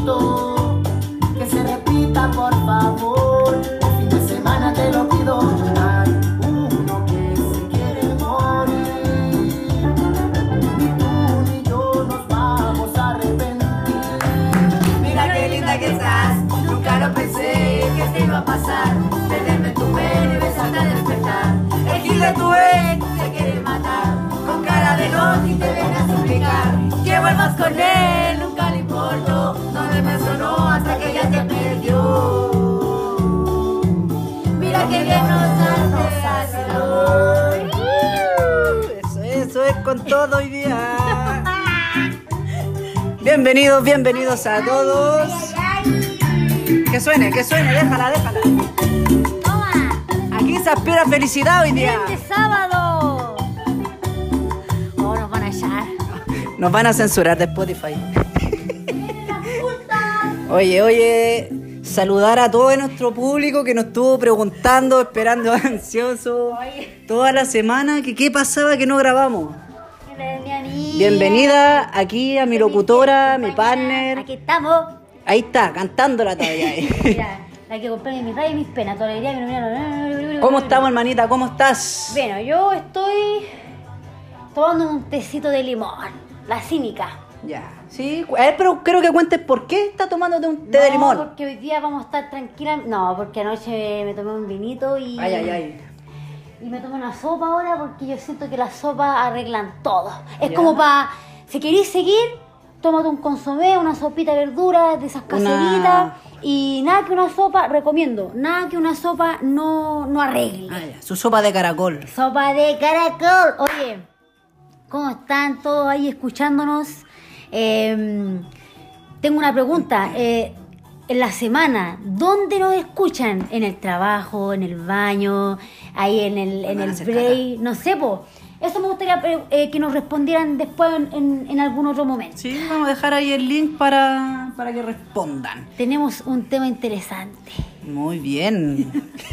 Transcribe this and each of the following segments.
Que se repita, por favor. El fin de semana te lo pido. Hay uno que se quiere morir. Ni tú ni yo nos vamos a arrepentir. Mira qué linda que estás. Nunca lo pensé que te iba a pasar. Perderme tu pelo y besarte despertar. El gil de tu ex te quiere matar. Con cara de no y te viene a suplicar. Que vuelvas con él, todo hoy día. Bienvenidos, bienvenidos a todos. Que suene, que suene, déjala, déjala. Aquí se aspira felicidad hoy día. este sábado. Oh, nos van a echar. Nos van a censurar de Spotify. Oye, oye, saludar a todo nuestro público que nos estuvo preguntando, esperando ansioso toda la semana que qué pasaba que no grabamos. Bienvenida aquí a mi locutora, mi partner. Aquí estamos. Ahí está, cantándola todavía. Mira, hay que comprarme mis rayos y mis penas. Toda la alegría. ¿Cómo estamos, hermanita? ¿Cómo estás? Bueno, yo estoy tomando un tecito de limón. La cínica. Ya. Sí, ver, pero creo que cuentes por qué está tomándote un té de No, limón. porque hoy día vamos a estar tranquilas. No, porque anoche me tomé un vinito y. Ay, ay, ay. Y me tomo una sopa ahora porque yo siento que las sopas arreglan todo. Es Ya. como para, si queréis seguir, tómate un consomé, una sopita de verduras, de esas Una- caseritas. Y nada que una sopa, recomiendo, nada que una sopa no, no arregle. Ah, ya, Su sopa de caracol. Sopa de caracol. Oye, ¿cómo están todos ahí escuchándonos? Eh, tengo una pregunta. Eh, en la semana, ¿dónde nos escuchan? ¿En el trabajo, en el baño, ahí en el, en el break? No sé, po. Eso me gustaría eh, que nos respondieran después en, en- en algún otro momento. Sí, vamos a dejar ahí el link para, para que respondan. Tenemos un tema interesante. Muy bien.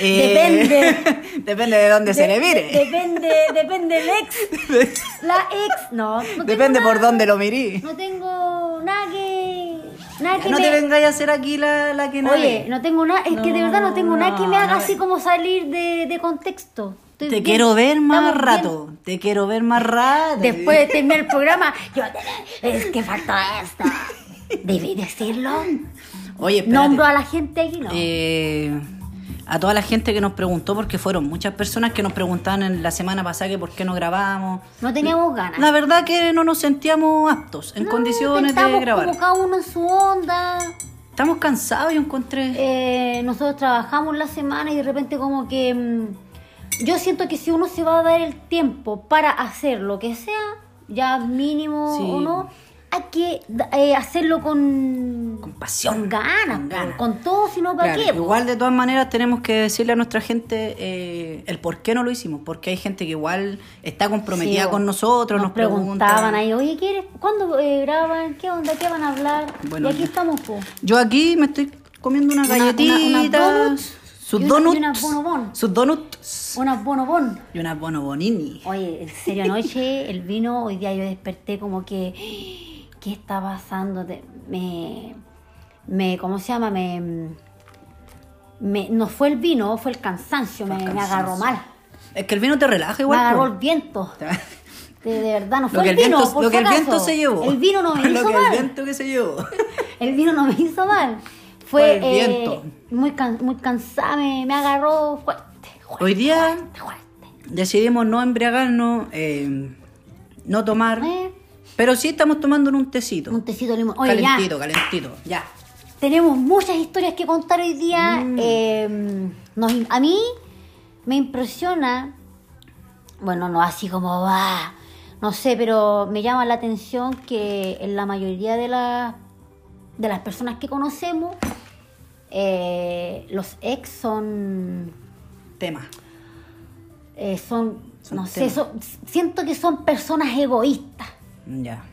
Depende. depende de dónde se le mire. Depende, depende del ex. La ex, no. no depende por nada. dónde lo mirí. No tengo nada que. Nada que No me... te vengáis a hacer aquí la, la que nadie. Oye, no tengo nada. Es que de verdad no tengo nada que me haga No, así como salir de, de contexto. Estoy Te bien- quiero ver más bien. rato. Te quiero ver más rato. Después de terminar el programa, yo. Es que faltó esto. Debí decirlo. Oye, espérate. Nombro a la gente aquí, ¿no? Eh, a toda la gente que nos preguntó, porque fueron muchas personas que nos preguntaban en la semana pasada que por qué no grabamos. no teníamos ganas. La verdad que no nos sentíamos aptos en No, condiciones de grabar. como cada uno en su onda. Estamos cansados, yo encontré. Eh, nosotros trabajamos la semana y de repente como que mm, yo siento que si uno se va a dar el tiempo para hacer lo que sea, ya mínimo Sí. o no, hay que eh, hacerlo con, Con pasión. con ganas, Con ganas. con todo, sino para Claro, qué. igual de todas maneras tenemos que decirle a nuestra gente eh, el por qué no lo hicimos, porque hay gente que igual está comprometida Sí, con nosotros, nos, preguntaban preguntan. ahí, oye, ¿quieres? ¿cuándo eh, graban? ¿Qué onda? ¿Qué van a hablar? Bueno, y aquí estamos, po. Yo aquí me estoy comiendo unas Una- una- galletitas, unas donuts sus una- y donuts, unas bonobon. sus donuts Unas bonobon. y unas bonobonini. Oye, en serio, anoche el vino, hoy día yo desperté como que, ¿qué está pasando? Me, me, ¿cómo se llama? Me, me, no fue el vino, fue el cansancio, Fue me, el me cansancio. agarró mal. Es que el vino te relaja Me igual. agarró po. el viento. De, de verdad, no fue el el vino, viento, por lo que el viento se llevó. El vino no me lo hizo que mal. el viento que se llevó. El vino no me hizo mal. Fue el eh, viento. muy, can- muy cansada, me, me agarró fuerte. fuerte, Hoy día fuerte. decidimos no embriagarnos, eh, no tomar, Eh, pero sí estamos tomando un tecito. un tecito de limón. Oye, ya. calentito, calentito, ya. Tenemos muchas historias que contar hoy día. Mm. Eh, nos- a mí me impresiona, bueno, no así como va, no sé, pero me llama la atención que en la mayoría de, las de las personas que conocemos, eh, los ex son, Tema. eh, son, Son no sé, temas. son- siento que son personas egoístas. Ya.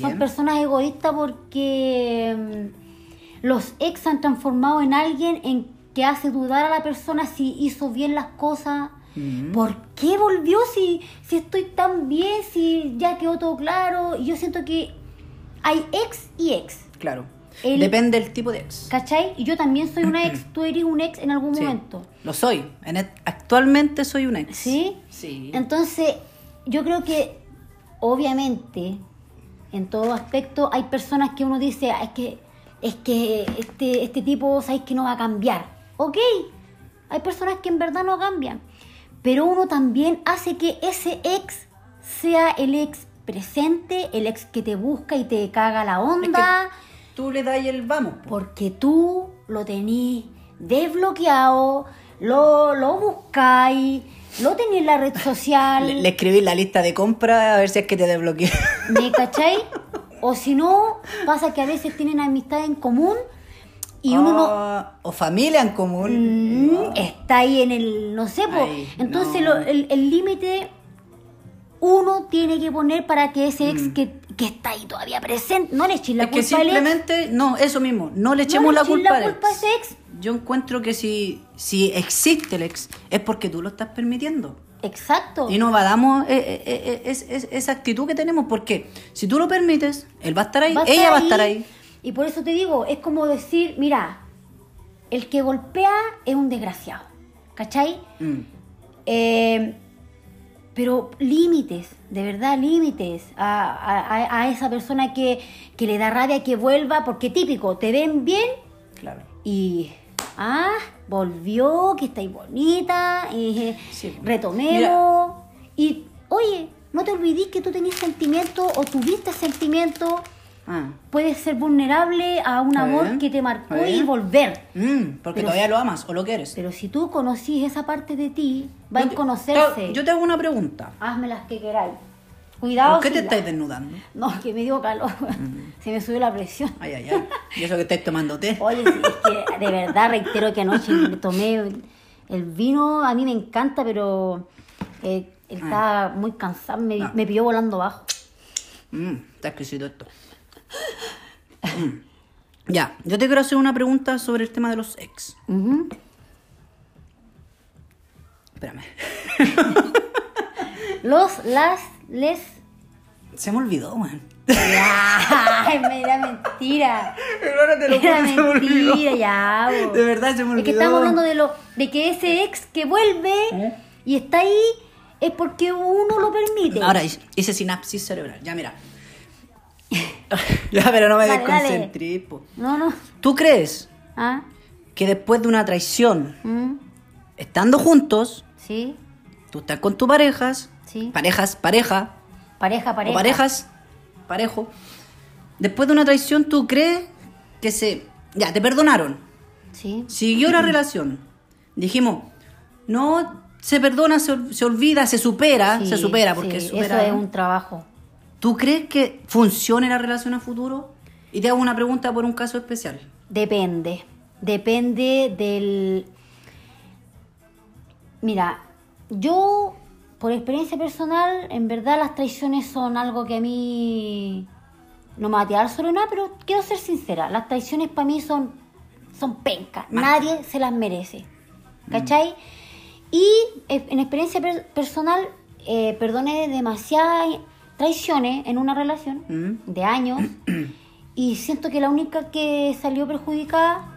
Son personas egoístas porque mm, los ex han transformado en alguien en que hace dudar a la persona si hizo bien las cosas. Mm. ¿Por qué volvió si, si estoy tan bien, si ya quedó todo claro? Y yo siento que hay ex y ex. Claro. El- Depende del tipo de ex. ¿Cachai? Y yo también soy una ex, tú eres un ex en algún Sí, momento. Lo soy. En et- actualmente soy un ex. ¿Sí? Sí. Entonces, yo creo que obviamente en todo aspecto hay personas que uno dice, "Ah, es que es que este este tipo sabes que no va a cambiar. Ok, hay personas que en verdad no cambian, pero uno también hace que ese ex sea el ex presente, el ex que te busca y te caga la Es onda, que tú le das el vamos. po. porque tú lo tenís desbloqueado, lo, lo buscáis, lo tenés en la red social. Le, le escribí la lista de compra a ver si es que te desbloquea. ¿Me cachai? O si no, pasa que a veces tienen amistad en común y uno no Ah, O familia en común. mm, está ahí en el, no sé, entonces no. lo- el límite uno tiene que poner para que ese ex que, que está ahí todavía presente, no le eches la Mm. es que culpa al ex. simplemente, no, eso mismo, no le No echemos le la culpa la al culpa a ese ex. Yo encuentro que si, si existe el ex, es porque tú lo estás permitiendo. Exacto. Y no valamos eh, eh, eh, es- es- esa actitud que tenemos, porque si tú lo permites, él va a estar ahí, Va a ella va a estar ahí. Y por eso te digo, es como decir, mira, el que golpea es un desgraciado. ¿Cachai? Mm. Eh, pero límites, de verdad límites a, a- a- a esa persona que, que le da rabia que vuelva, porque típico, te ven bien Claro. y, ah, volvió, que estáis bonita, y, Sí. retomemos. Y, oye, no te olvides que tú tenías sentimiento o tuviste sentimiento, Ah. puedes ser vulnerable a un amor bien, que te marcó y volver. Mm, porque Pero todavía si- lo amas o lo quieres. Pero si tú conocís esa parte de ti, va a conocerse. te- Yo te hago una pregunta. Hazme las que queráis. Cuidado. ¿Por qué te la- estáis desnudando? No, que me dio calor. Se me subió la presión. Ay, ay, ay. Y eso que estáis tomando té. Oye, sí, es que de verdad reitero que anoche me tomé el, vino, a mí me encanta, pero eh, él estaba muy cansado, me, Ah. me pilló volando bajo. Mm, está exquisito esto. Mm. Ya, yo te quiero hacer una pregunta sobre el tema de los ex. Espérame. Los, las, les. Se me olvidó, me era mentira. Era mentira, ya. bo. De verdad se me Es que olvidó. estamos hablando de lo de que ese ex que vuelve ¿Eh? y está ahí es porque uno lo permite. Ahora hice- hice sinapsis cerebral. Ya, mira. ya, pero no me Dale, dale. desconcentré. po. No, no. ¿Tú crees Ah, que después de una traición, mm, estando juntos, sí, tú estás con tus parejas, sí. parejas, pareja, Pareja, pareja. o parejas, parejo, después de una traición, ¿tú crees que se... Ya, te perdonaron, Sí. siguió la relación, dijimos, no se perdona, se, se olvida, se supera, sí, se supera, porque sí, supera- Eso es un trabajo. ¿Tú crees que funcione la relación a futuro? Y te hago una pregunta por un caso especial. Depende. Depende del. Mira, yo, por experiencia personal, en verdad las traiciones son algo que a mí no me va a tirar sobre nada, pero quiero ser sincera. Las traiciones para mí son, son pencas. Nadie se las merece. ¿Cachai? Y eh, en experiencia per- personal, eh, perdoné demasiadas traiciones en una relación Mm. de años y siento que la única que salió perjudicada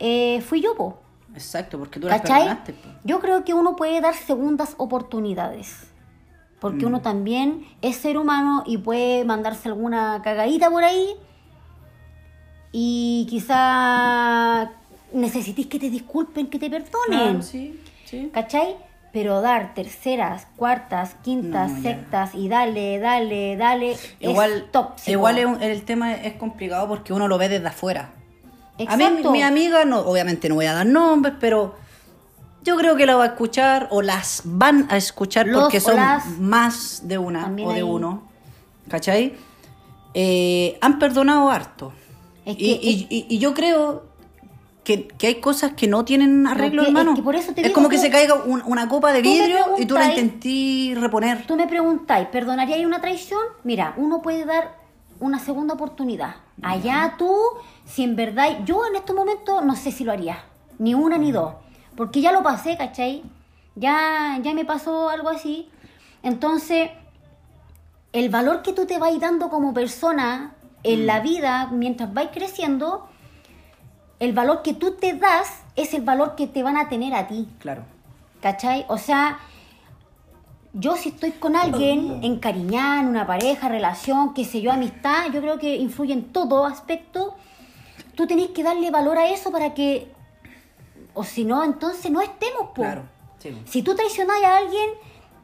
eh, fui yo, po. Exacto, porque tú las ¿Cachai? perdonaste. po. Yo creo que uno puede dar segundas oportunidades. Porque Mm. uno también es ser humano y puede mandarse alguna cagadita por ahí. Y quizá necesites que te disculpen, que te perdonen. Sí, sí. ¿Cachai? Pero dar terceras, cuartas, quintas, No, sextas y dale, dale, dale. Igual, es tóxico. igual el tema es complicado porque uno lo ve desde afuera. A mí, mi amiga, no, obviamente no voy a dar nombres, pero yo creo que la va a escuchar o las van a escuchar Los porque son más de una También o de hay- uno. ¿Cachai? Eh, han perdonado harto. Es y, que- y- y- y yo creo que, que hay cosas que no tienen arreglo, que- hermano. que por eso te es como que se caiga un- una copa de vidrio y tú la preguntáis- intentí reponer. Tú me preguntáis, ¿perdonaríais una traición? Mira, uno puede dar una segunda oportunidad. Allá tú, si en verdad, yo en estos momentos no sé si lo haría, ni una ni dos, porque ya lo pasé, ¿cachai? Ya, ya me pasó algo así. Entonces, el valor que tú te vas dando como persona en la vida, mientras vais creciendo, el valor que tú te das es el valor que te van a tener a ti. Claro. ¿Cachai? O sea, yo si estoy con alguien encariñada, en una pareja, relación, qué sé yo, amistad, yo creo que influye en todo aspecto. Tú tenés que darle valor a eso para que, o si no, entonces no estemos, po. Claro. Sí. Si tú traicionas a alguien,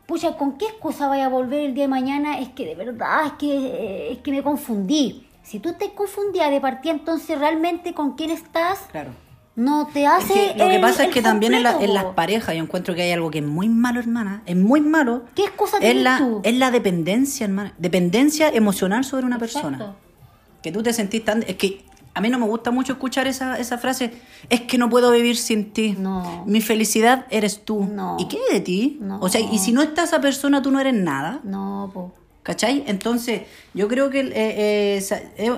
pucha, ¿con qué excusa vaya a volver el día de mañana? Es que de verdad, es que, eh, es que me confundí. Si tú te confundías de partida, entonces realmente con quién estás Claro. No te Es hace. que lo que el- pasa es que también en, la- en las parejas yo encuentro que hay algo que es muy malo, hermana. Es muy malo. ¿Qué excusa es tienes la, tú? es la dependencia, hermana. Dependencia emocional sobre una persona. Que tú te sentís tan... Es que a mí no me gusta mucho escuchar esa, esa frase. Es que no puedo vivir sin ti. No. Mi felicidad eres tú. No. ¿Y qué de ti? No. O sea, y si no está esa persona, tú no eres nada. No, po. ¿Cachai? Entonces, yo creo que eh, eh,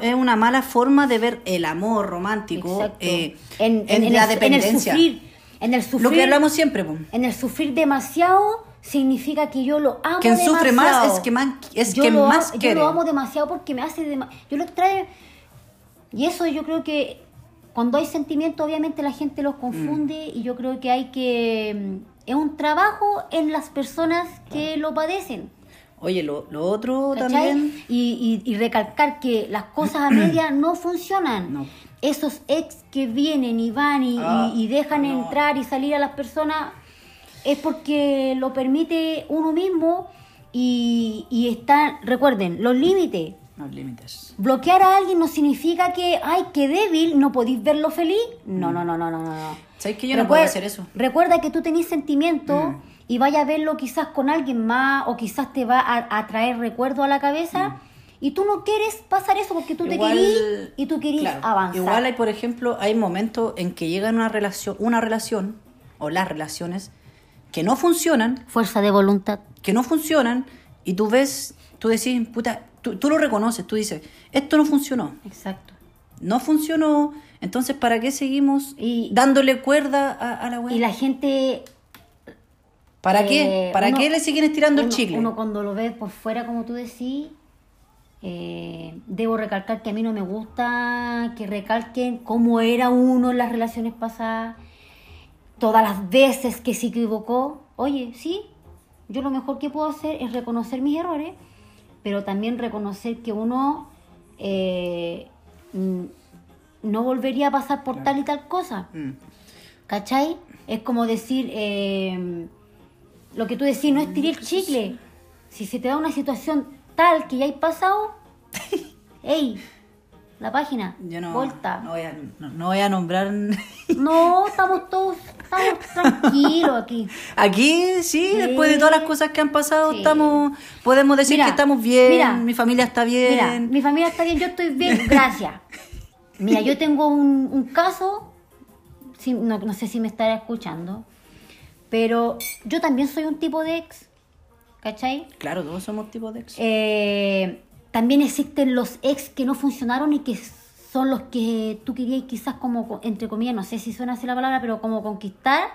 es una mala forma de ver el amor romántico eh, en, en, en la el, en el dependencia. sufrir. En el sufrir. Lo que hablamos siempre, po. En el sufrir demasiado significa que yo lo amo Quien sufre más demasiado. es que más- es yo quien lo más quiere. Yo lo amo demasiado porque me hace... dema- yo lo extrae... Y eso yo creo que cuando hay sentimiento obviamente la gente los confunde Mm. y yo creo que hay que... mm, Es un trabajo en las personas que lo padecen. Oye, lo, lo otro ¿cachai? también. Y, y- y recalcar que las cosas a media no funcionan. No. Esos ex que vienen y van y, y- Ah, y dejan no. entrar y salir a las personas es porque lo permite uno mismo y, y están, recuerden, los límites. Los límites. Bloquear a alguien no significa que, ay, qué débil, no podéis verlo feliz. No, no, no, no, no, no. no. ¿Sabes que yo no puedo hacer eso? Recuerda que tú tenés sentimientos Mm. y vaya a verlo quizás con alguien más o quizás te va a, a traer recuerdo a la cabeza y tú no quieres pasar eso porque tú te Mm. Querís y tú querís claro, avanzar. Igual hay, por ejemplo, hay momentos en que llega una relación, una relación, o las relaciones, que no funcionan, Fuerza de voluntad. que no funcionan, y tú ves, tú decís, puta, tú, tú lo reconoces, tú dices, esto no funcionó, Exacto. no funcionó, entonces ¿para qué seguimos Y- dándole cuerda a, a la wea? Y la gente... ¿Para eh, qué? ¿Para uno- qué le siguen estirando el chicle? Uno cuando lo ve por fuera, como tú decís, eh, debo recalcar que a mí no me gusta que recalquen cómo era uno en las relaciones pasadas, todas las veces que se equivocó. Oye, sí, yo lo mejor que puedo hacer es reconocer mis errores, pero también reconocer que uno eh, mm, no volvería a pasar por tal y tal cosa. Mm. ¿Cachai? Es como decir, eh, lo que tú decís, no estirar el chicle. Si se te da una situación tal que ya hay pasado, ¡ey! La página, Yo no, vuelta. no, voy a, no, no voy a nombrar... No, estamos todos, estamos tranquilos aquí. Aquí, sí, después de todas las cosas que han pasado, Sí. estamos, podemos decir Mira, que estamos bien, mira. mi familia está bien. Mira, mi familia está bien, yo estoy bien, gracias. Mira, yo tengo un, un caso, no, no sé si me estará escuchando, pero yo también soy un tipo de ex, ¿cachai? Claro, todos somos tipos de ex. Eh, también existen los ex que no funcionaron y que son los que tú querías quizás como, entre comillas, no sé si suena así la palabra, pero como conquistar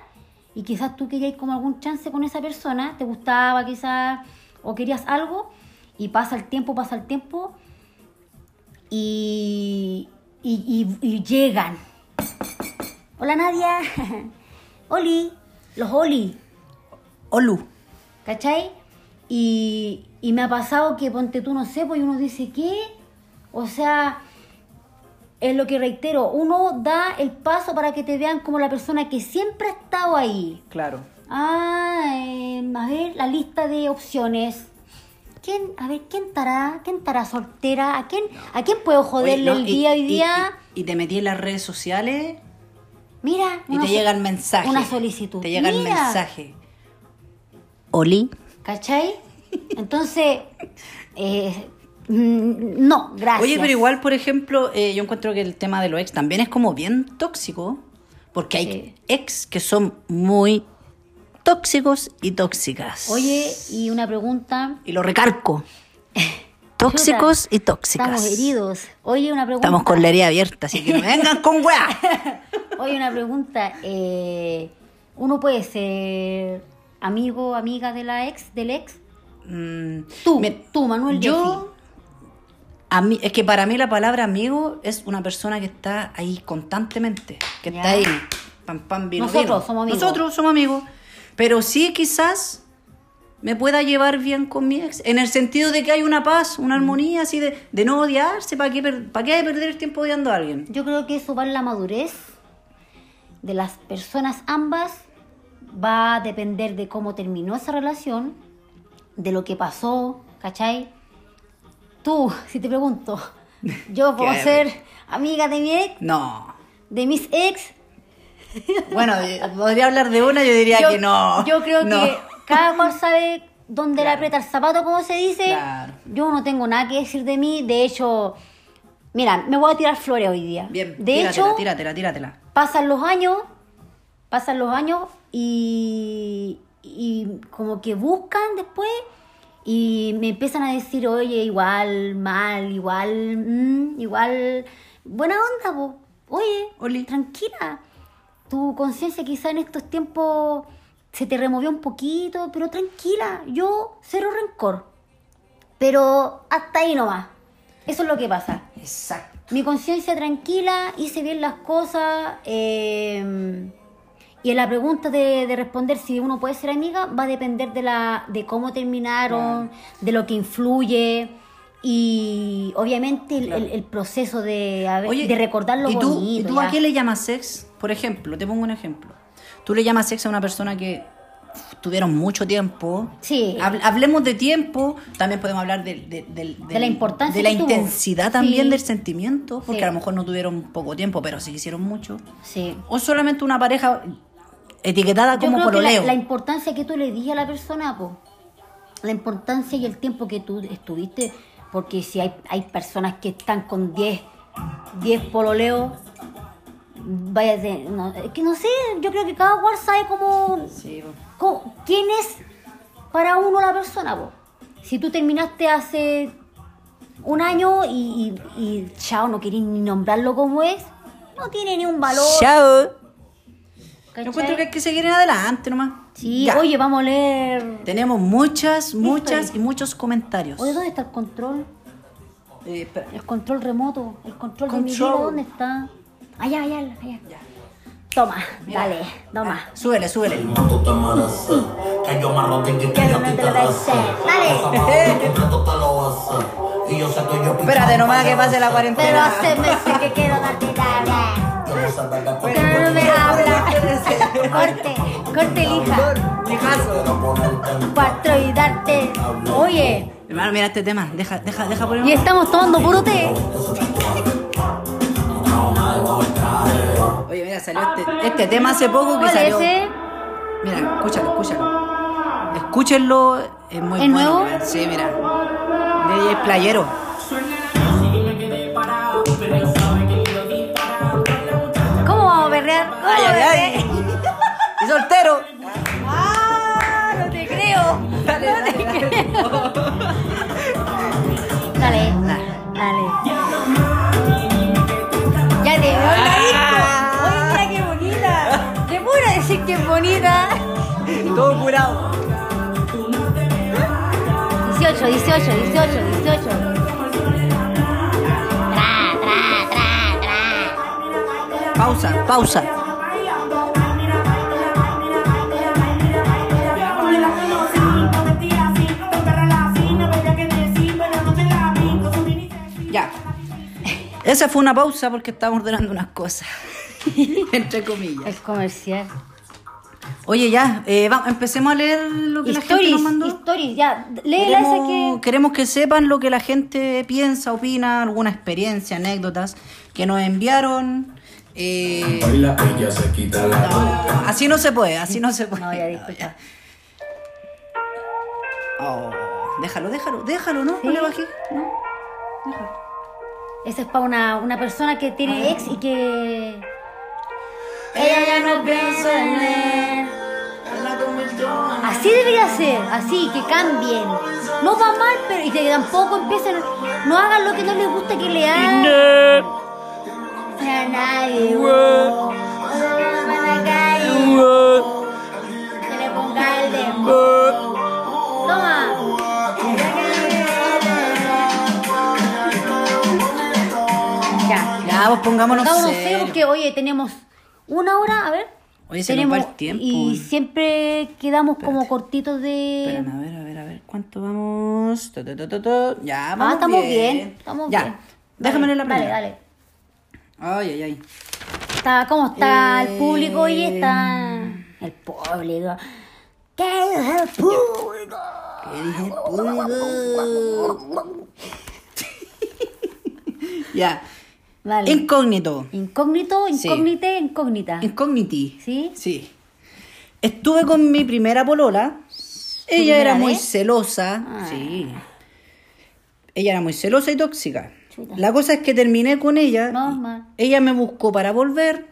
y quizás tú querías como algún chance con esa persona, te gustaba quizás o querías algo y pasa el tiempo, pasa el tiempo y, y, y- y llegan. Hola Nadia, Oli, los Oli. Olu. ¿Cachai? Y, y me ha pasado que ponte tú, no sé, pues y uno dice, ¿qué? O sea, es lo que reitero, uno da el paso para que te vean como la persona que siempre ha estado ahí. Claro. Ah, eh, a ver, la lista de opciones. ¿Quién, a ver, quién estará? ¿Quién estará soltera? ¿A quién, ¿a quién puedo joderle Oye, no, el y- día hoy y- día? Y, y te metí en las redes sociales Mira, y te so- llega el mensaje. Una solicitud. Te llega el mensaje. Oli. ¿Cachai? Entonces, eh, mm, no, gracias. Oye, pero igual, por ejemplo, eh, yo encuentro que el tema de los ex también es como bien tóxico, porque hay Sí. ex que son muy tóxicos y tóxicas. Oye, y una pregunta. Y lo recarco. Tóxicos y tóxicas. Estamos heridos. Oye, una pregunta. Estamos con la herida abierta, así que no vengan con weá. Oye, una pregunta. eh, ¿Uno puede ser amigo, amiga de la ex, del ex? Mm, Tú, mira, tú, Manuel Yo, A mí, es que para mí la palabra amigo es una persona que está ahí constantemente, que Ya. está ahí, pam, pam, vino, Nosotros vino. somos amigos. Nosotros somos amigos. Pero sí quizás me pueda llevar bien con mi ex, en el sentido de que hay una paz, una armonía, así de, de no odiarse, ¿para qué, ¿para qué perder el tiempo odiando a alguien? Yo creo que eso va en la madurez de las personas ambas, va a depender de cómo terminó esa relación, de lo que pasó, ¿cachai? Tú, si te pregunto, yo puedo ser amiga de mi ex, No. de mis ex, Bueno, podría hablar de una, yo diría yo, que no. yo creo No. que cada cual sabe dónde le Claro. aprieta el zapato, como se dice. Claro. Yo no tengo nada que decir de mí, de hecho, mira, me voy a tirar flores hoy día. Bien, de tíratela, hecho, tíratela, tíratela. pasan los años, pasan los años y, y como que buscan después y me empiezan a decir, oye, igual, mal, igual, mm, igual, buena onda, po. oye, Oli. tranquila, tu conciencia quizá en estos tiempos se te removió un poquito, pero tranquila, yo cero rencor, pero hasta ahí nomás, eso es lo que pasa. Exacto. Mi conciencia tranquila, hice bien las cosas. eh, y en la pregunta de, de responder si uno puede ser amiga va a depender de, la, de cómo terminaron, de lo que influye y obviamente el, el- el proceso de, a ver, Oye, de recordar lo ¿y tú, bonito. ¿Y tú ya. a qué le llamas sex? Por ejemplo, te pongo un ejemplo. Tú le llamas sex a una persona que tuvieron mucho tiempo. Sí. Hab- hablemos de tiempo, también podemos hablar del- del- De la importancia de la tuvo. intensidad también Sí. del sentimiento, porque Sí. a lo mejor no tuvieron poco tiempo, pero sí hicieron mucho. Sí. O solamente una pareja etiquetada Yo como creo que la, pololeo. la importancia que tú le diste a la persona, po, la importancia y el tiempo que tú estuviste, porque si hay, hay personas que están con 10 10 pololeos, vaya, de- no, es que no sé, yo creo que cada cual sabe cómo, Sí, cómo- quién es para uno la persona, po. Si tú terminaste hace un año y, y, y chao, no querés ni nombrarlo como es, no tiene ni un valor. Chao. ¿Cachai? Yo encuentro que hay que seguir en adelante nomás. Sí, Ya. oye, vamos a leer. Tenemos muchas, muchas History. y muchos comentarios. Oye, ¿dónde está el control? Eh. El control remoto. El control, de mi Control. vida, ¿dónde está? Allá, allá, allá. Toma, dale, toma. Súbele, súbele. recé Dale. Espérate nomás que pase la Pero cuarentena. hace meses que quiero darte Pero no me habla. Corte, corte, lija. Cuatro y darte. Oye, Hermano, mira este tema. Deja, deja, deja poner. y estamos tomando puro té. Oye, mira, salió este, este tema hace poco que ¿Cuál es salió. ese? Mira, escúchalo, escúchalo. Escúchenlo, es muy ¿Es bueno. nuevo? Sí, mira. DJ Playero. Ay, ay, ay. Y soltero. ¡Ah! No te creo. no te creo. Dale, dale. Ya te veo la disco. Oye, mira qué bonita. Te puedo decir que es bonita. Todo curado. 18, 18, 18, 18. Tra, tra, tra, tra. Pausa, pausa. Esa fue una pausa porque estábamos ordenando unas cosas. Entre comillas. El comercial. Oye, ya, eh, empecemos a leer lo que la gente nos mandó. ya. Léela esa Queremos, que. queremos que sepan lo que la gente piensa, opina, alguna experiencia, anécdotas que nos enviaron. Eh, Baila ella se quita la ropa así no se puede, así no se puede. No, ya disculpa. Oh, déjalo, déjalo, déjalo, ¿no? No le bajé. No, déjalo. Esa es para una, una persona que tiene ex y que. Ella ya no piensa en él. Así debería ser, así, que cambien. No va mal, pero y que tampoco empiecen. No hagan lo que no les gusta que le hagan. A nadie. Que le ponga el dembow. Vos pongámonos Pongámonos serios. serios porque, oye, tenemos una hora, a ver. Oye, se nos va el tiempo. Y siempre quedamos como cortitos de... Espérame, a ver, a ver, a ver. ¿Cuánto vamos? Ya, vamos ah, estamos bien. bien. Estamos ya. bien. Déjame Dale, leer la primera. Dale, dale. Ay, ay, ay. Está, ¿Cómo está Eh, el público hoy? Está el público. ¿Qué es el público? ¿Qué dije el público? ya. Vale. Incógnito. Incógnito, Sí. incógnite, incógnita. Incógniti. ¿Sí? Sí. Estuve con mi primera polola. Ella era muy vez? celosa. Ah. Sí. Ella era muy celosa y tóxica. Chuta. La cosa es que terminé con ella. Normal. Ella me buscó para volver.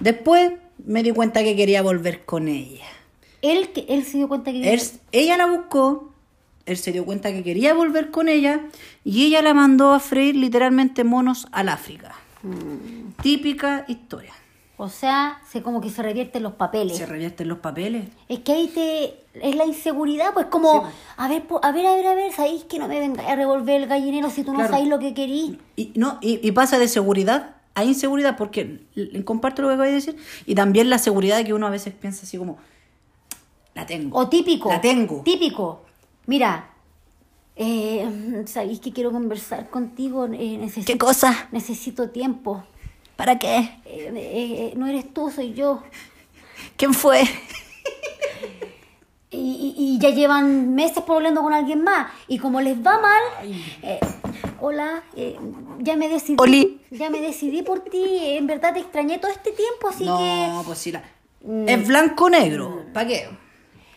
Después me di cuenta que quería volver con ella. Él, él se dio cuenta que... Él- ella la buscó, él se dio cuenta que quería volver con ella y ella la mandó a freír literalmente monos al África. Mm. Típica historia. O sea, se como que se revierten los papeles. Se revierten los papeles. Es que ahí te... Es la inseguridad, pues como... Sí. A ver, a ver, a ver, a ver, ¿sabéis que no me vengáis a revolver el gallinero si tú no sabéis lo que querís? Y, no, y, y pasa de seguridad a inseguridad, porque comparto lo que acabo de decir, y también la seguridad que uno a veces piensa así como, la tengo. O típico. La tengo. Típico. Mira, eh, sabéis que quiero conversar contigo. eh, necesito, ¿Qué cosa? Necesito tiempo. ¿Para qué? Eh, eh, no eres tú, soy yo. ¿Quién fue? Y, y- y ya llevan meses hablando con alguien más. Y como les va mal, eh, hola, eh, ya me decidí. Oli. Ya me decidí por ti. En verdad te extrañé todo este tiempo, así no, que pues sí, la... es blanco o negro. ¿Para qué?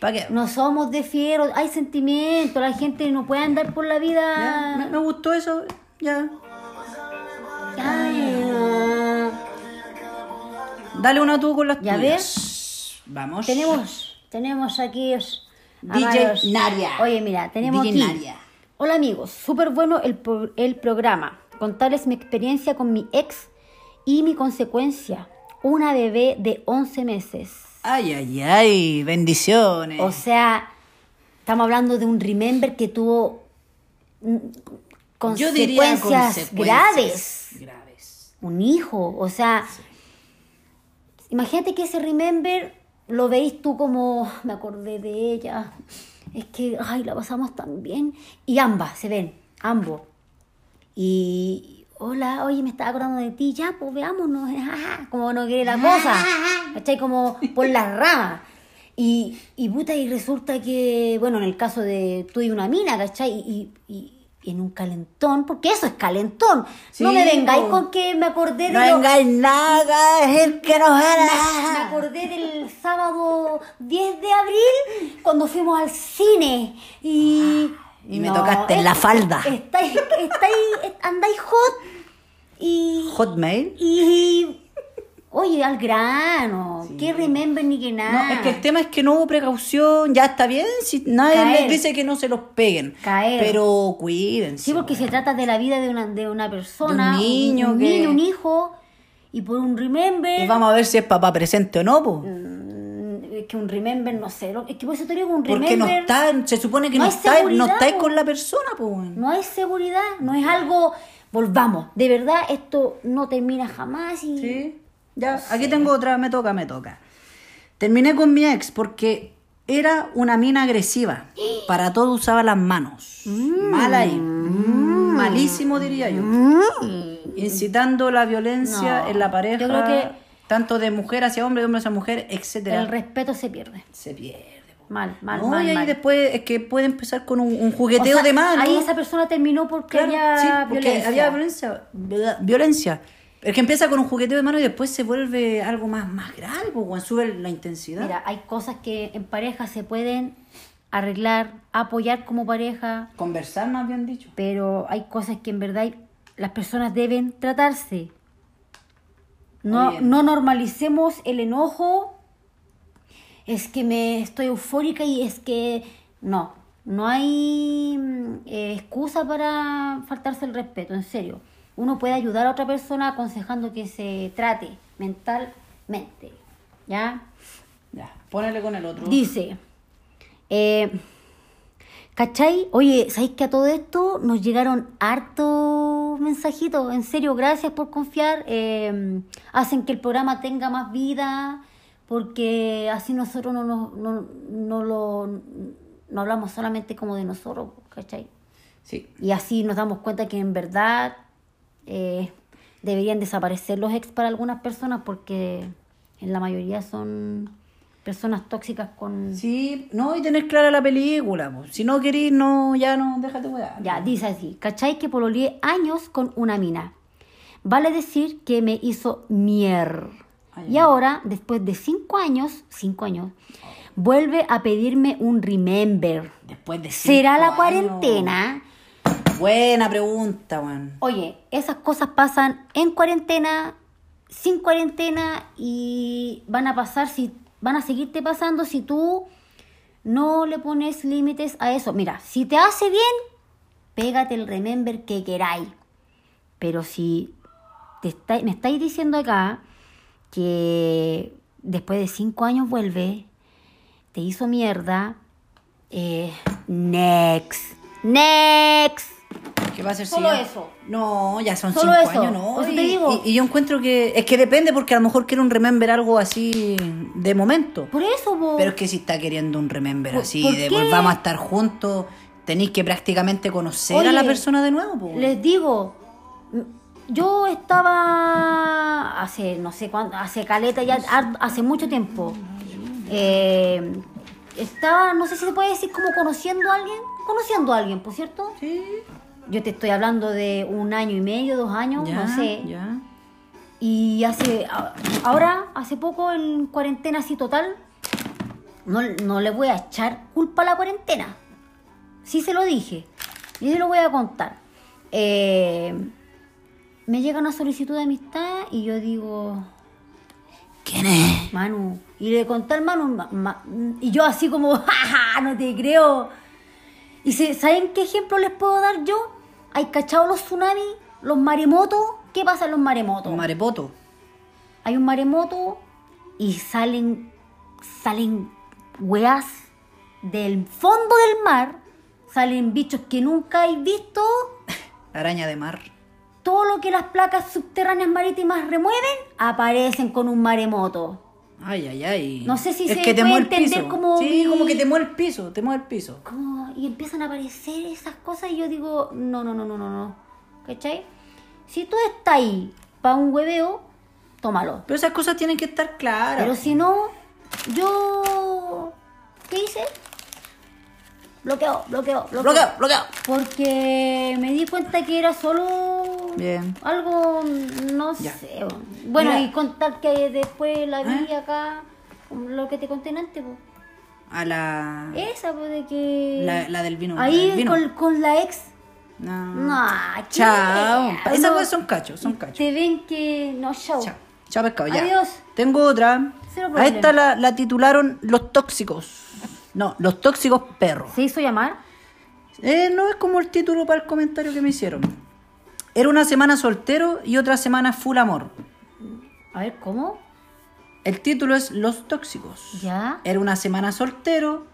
¿Para qué? no somos de fieros. Hay sentimientos. La gente no puede andar por la Ya, Me, vida. me gustó eso, ya. Ay, no. Dale una tú con las Ya tuyas. Vamos. Tenemos, tenemos aquí es- DJ amados. Nadia. Oye, mira, tenemos DJ aquí. Nadia. Hola amigos, súper bueno el, el programa. Contarles mi experiencia con mi ex y mi consecuencia. Una bebé de 11 meses. Ay, ay, ay, bendiciones. O sea, estamos hablando de un remember que tuvo Yo diría consecuencias, graves. Graves. un hijo, o sea, imagínate que ese remember lo veis tú como, me acordé de ella, es que, ay, la pasamos tan bien, y ambas se ven, ambos, y, hola, oye, me estaba acordando de ti, ya, pues veámonos, como no quiere la cosa, ¿cachai? Como por las ramas. Y, y puta, y resulta que, bueno, en el caso de tú y una mina, ¿cachai? Y, y- y en un calentón, porque eso es calentón. Sí, no me vengáis con que me acordé de No lo- vengáis nada, es el que nos me hará. acordé del sábado 10 de abril cuando fuimos al cine y... Y me tocaste en la falda. Estáis, estáis, andáis hot y... Hotmail. Y... Oye, al grano, qué remember ni que No, nada. es que el tema es que no hubo precaución, ya está bien, si nadie Caer. les dice que no se los peguen. Caer. Pero cuídense. Sí, porque se trata de la vida de una, de una persona, De un niño un, que- niño, un hijo, y por un remember... Y vamos a ver si es papá presente o no, po. Mm, que un remember, no sé, es que por eso te digo un Porque remember... no está, se supone que no no, está, no estáis con la persona, weón. No hay seguridad, no es algo. Volvamos, de verdad, esto no termina jamás y. Sí. Ya, aquí tengo otra, me toca, me toca. Terminé con mi ex porque era una mina agresiva. Para todo usaba las manos. Mal ahí. Mm, malísimo diría yo. Incitando la violencia No, en la pareja. yo creo que- tanto de mujer hacia hombre, de hombre hacia mujer, etcétera. El respeto se pierde. Se pierde. Mal, mal, No, mal. y ahí mal. después es que puede empezar con un, un O jugueteo sea, de mano. Ahí esa persona terminó porque Claro, había sí, porque violencia. había violencia. vi- Violencia. Es que empieza con un jugueteo de mano y después se vuelve algo más, más grave, cuando sube la intensidad. Mira, hay cosas que en pareja se pueden arreglar, apoyar como pareja, Conversar, más bien dicho. pero hay cosas que en verdad las personas deben tratarse. No, no normalicemos el enojo. Es que me estoy eufórica y es que no, no hay mm, eh, excusa para faltarse el respeto, en serio. Uno puede ayudar a otra persona aconsejando que se trate mentalmente. ¿Ya? Ya, ponele con el otro. Dice, eh, ¿cachai? Oye, ¿sabéis que a todo esto nos llegaron harto los mensajitos. En serio, gracias por confiar. Eh, hacen que el programa tenga más vida, porque así nosotros no, nos- no, no lo no hablamos solamente como de nosotros, ¿cachai? Sí. Y así nos damos cuenta que en verdad eh, deberían desaparecer los ex para algunas personas porque en la mayoría son personas tóxicas con... Sí, no, y tener clara la película. po. Si no querís, no, ya no, déjate weá. Ya, dice así, ¿cachai? Que pololeé años con una mina. Vale decir que me hizo mier. Ay, Y ahora, después de cinco años, cinco años, vuelve a pedirme un remember. Después de ¿Será cinco la años. cuarentena? Buena pregunta, weón. Oye, esas cosas pasan en cuarentena, sin cuarentena y van a pasar si van a seguirte pasando si tú no le pones límites a eso. Mira, si te hace bien, pégate el remember que queráis. Pero si te está- me estáis diciendo acá que después de cinco años vuelve, te hizo mierda, eh, next, next. ¿Qué va a ser Solo si ya- eso. No, ya son Solo cinco eso. años, ¿no? Eso y, te digo. y- y yo encuentro que. Es que depende porque a lo mejor quiere un remember algo así de momento. Por eso, po. Pero es que si está queriendo un remember ¿Por- así, por de qué? volvamos a estar juntos, tenéis que prácticamente conocer a la persona de nuevo. po. Les digo, m- yo estaba hace, no sé cuánto, hace caleta ya, hace mucho tiempo. Eh, estaba, no sé si se puede decir como conociendo a alguien, conociendo a alguien, por cierto. Sí. Yo te estoy hablando de un año y medio, dos años, Ya, no sé. ya. Y hace, ahora, hace poco en cuarentena así total, no, no le voy a echar culpa a la cuarentena. Sí se lo dije. Y se lo voy a contar. Eh, me llega una solicitud de amistad y yo digo, ¿Quién es? Manu. Y le conté al Manu, ma- ma- y yo así como, jaja, no te creo. Y se, ¿saben qué ejemplo les puedo dar yo? ¿Hay cachado los tsunamis, los maremotos? ¿Qué pasa en los maremotos? Un marepoto. hay un maremoto y salen salen weas del fondo del mar, salen bichos que nunca hay visto, Araña de mar. todo lo que las placas subterráneas marítimas remueven, aparecen con un maremoto. Ay, ay, ay. No sé si es se que te puede el entender piso. como Sí, mi- como que te mueve el piso, te mueve el piso. Como- y empiezan a aparecer esas cosas y yo digo, no, no, no, no, no, no. ¿Cachai? Si tú estás ahí para un hueveo, tómalo. Pero esas cosas tienen que estar claras. Pero si no, yo. ¿Qué hice? Bloqueo, bloqueo, bloqueo. Bloqueo, bloqueo. Porque me di cuenta que era solo. Bien. Algo, no Ya. sé. Bueno, Mira. y contar que después la vi ¿Eh? acá, lo que te conté antes, po. A la. Esa, pues de que. La, la del vino. Ahí del vino. con, con la ex. No. No. Chao. Esas No. cosas son cachos, son cachos. Te ven que. No, show. Chao. Chao, pescado, ya. Adiós. Tengo otra. A esta la, la titularon Los Tóxicos. No, Los Tóxicos Perros. ¿Se hizo llamar? Eh, no es como el título para el comentario que me hicieron. Era una semana soltero y otra semana full amor. A ver, ¿cómo? El título es Los Tóxicos. Ya. Era una semana soltero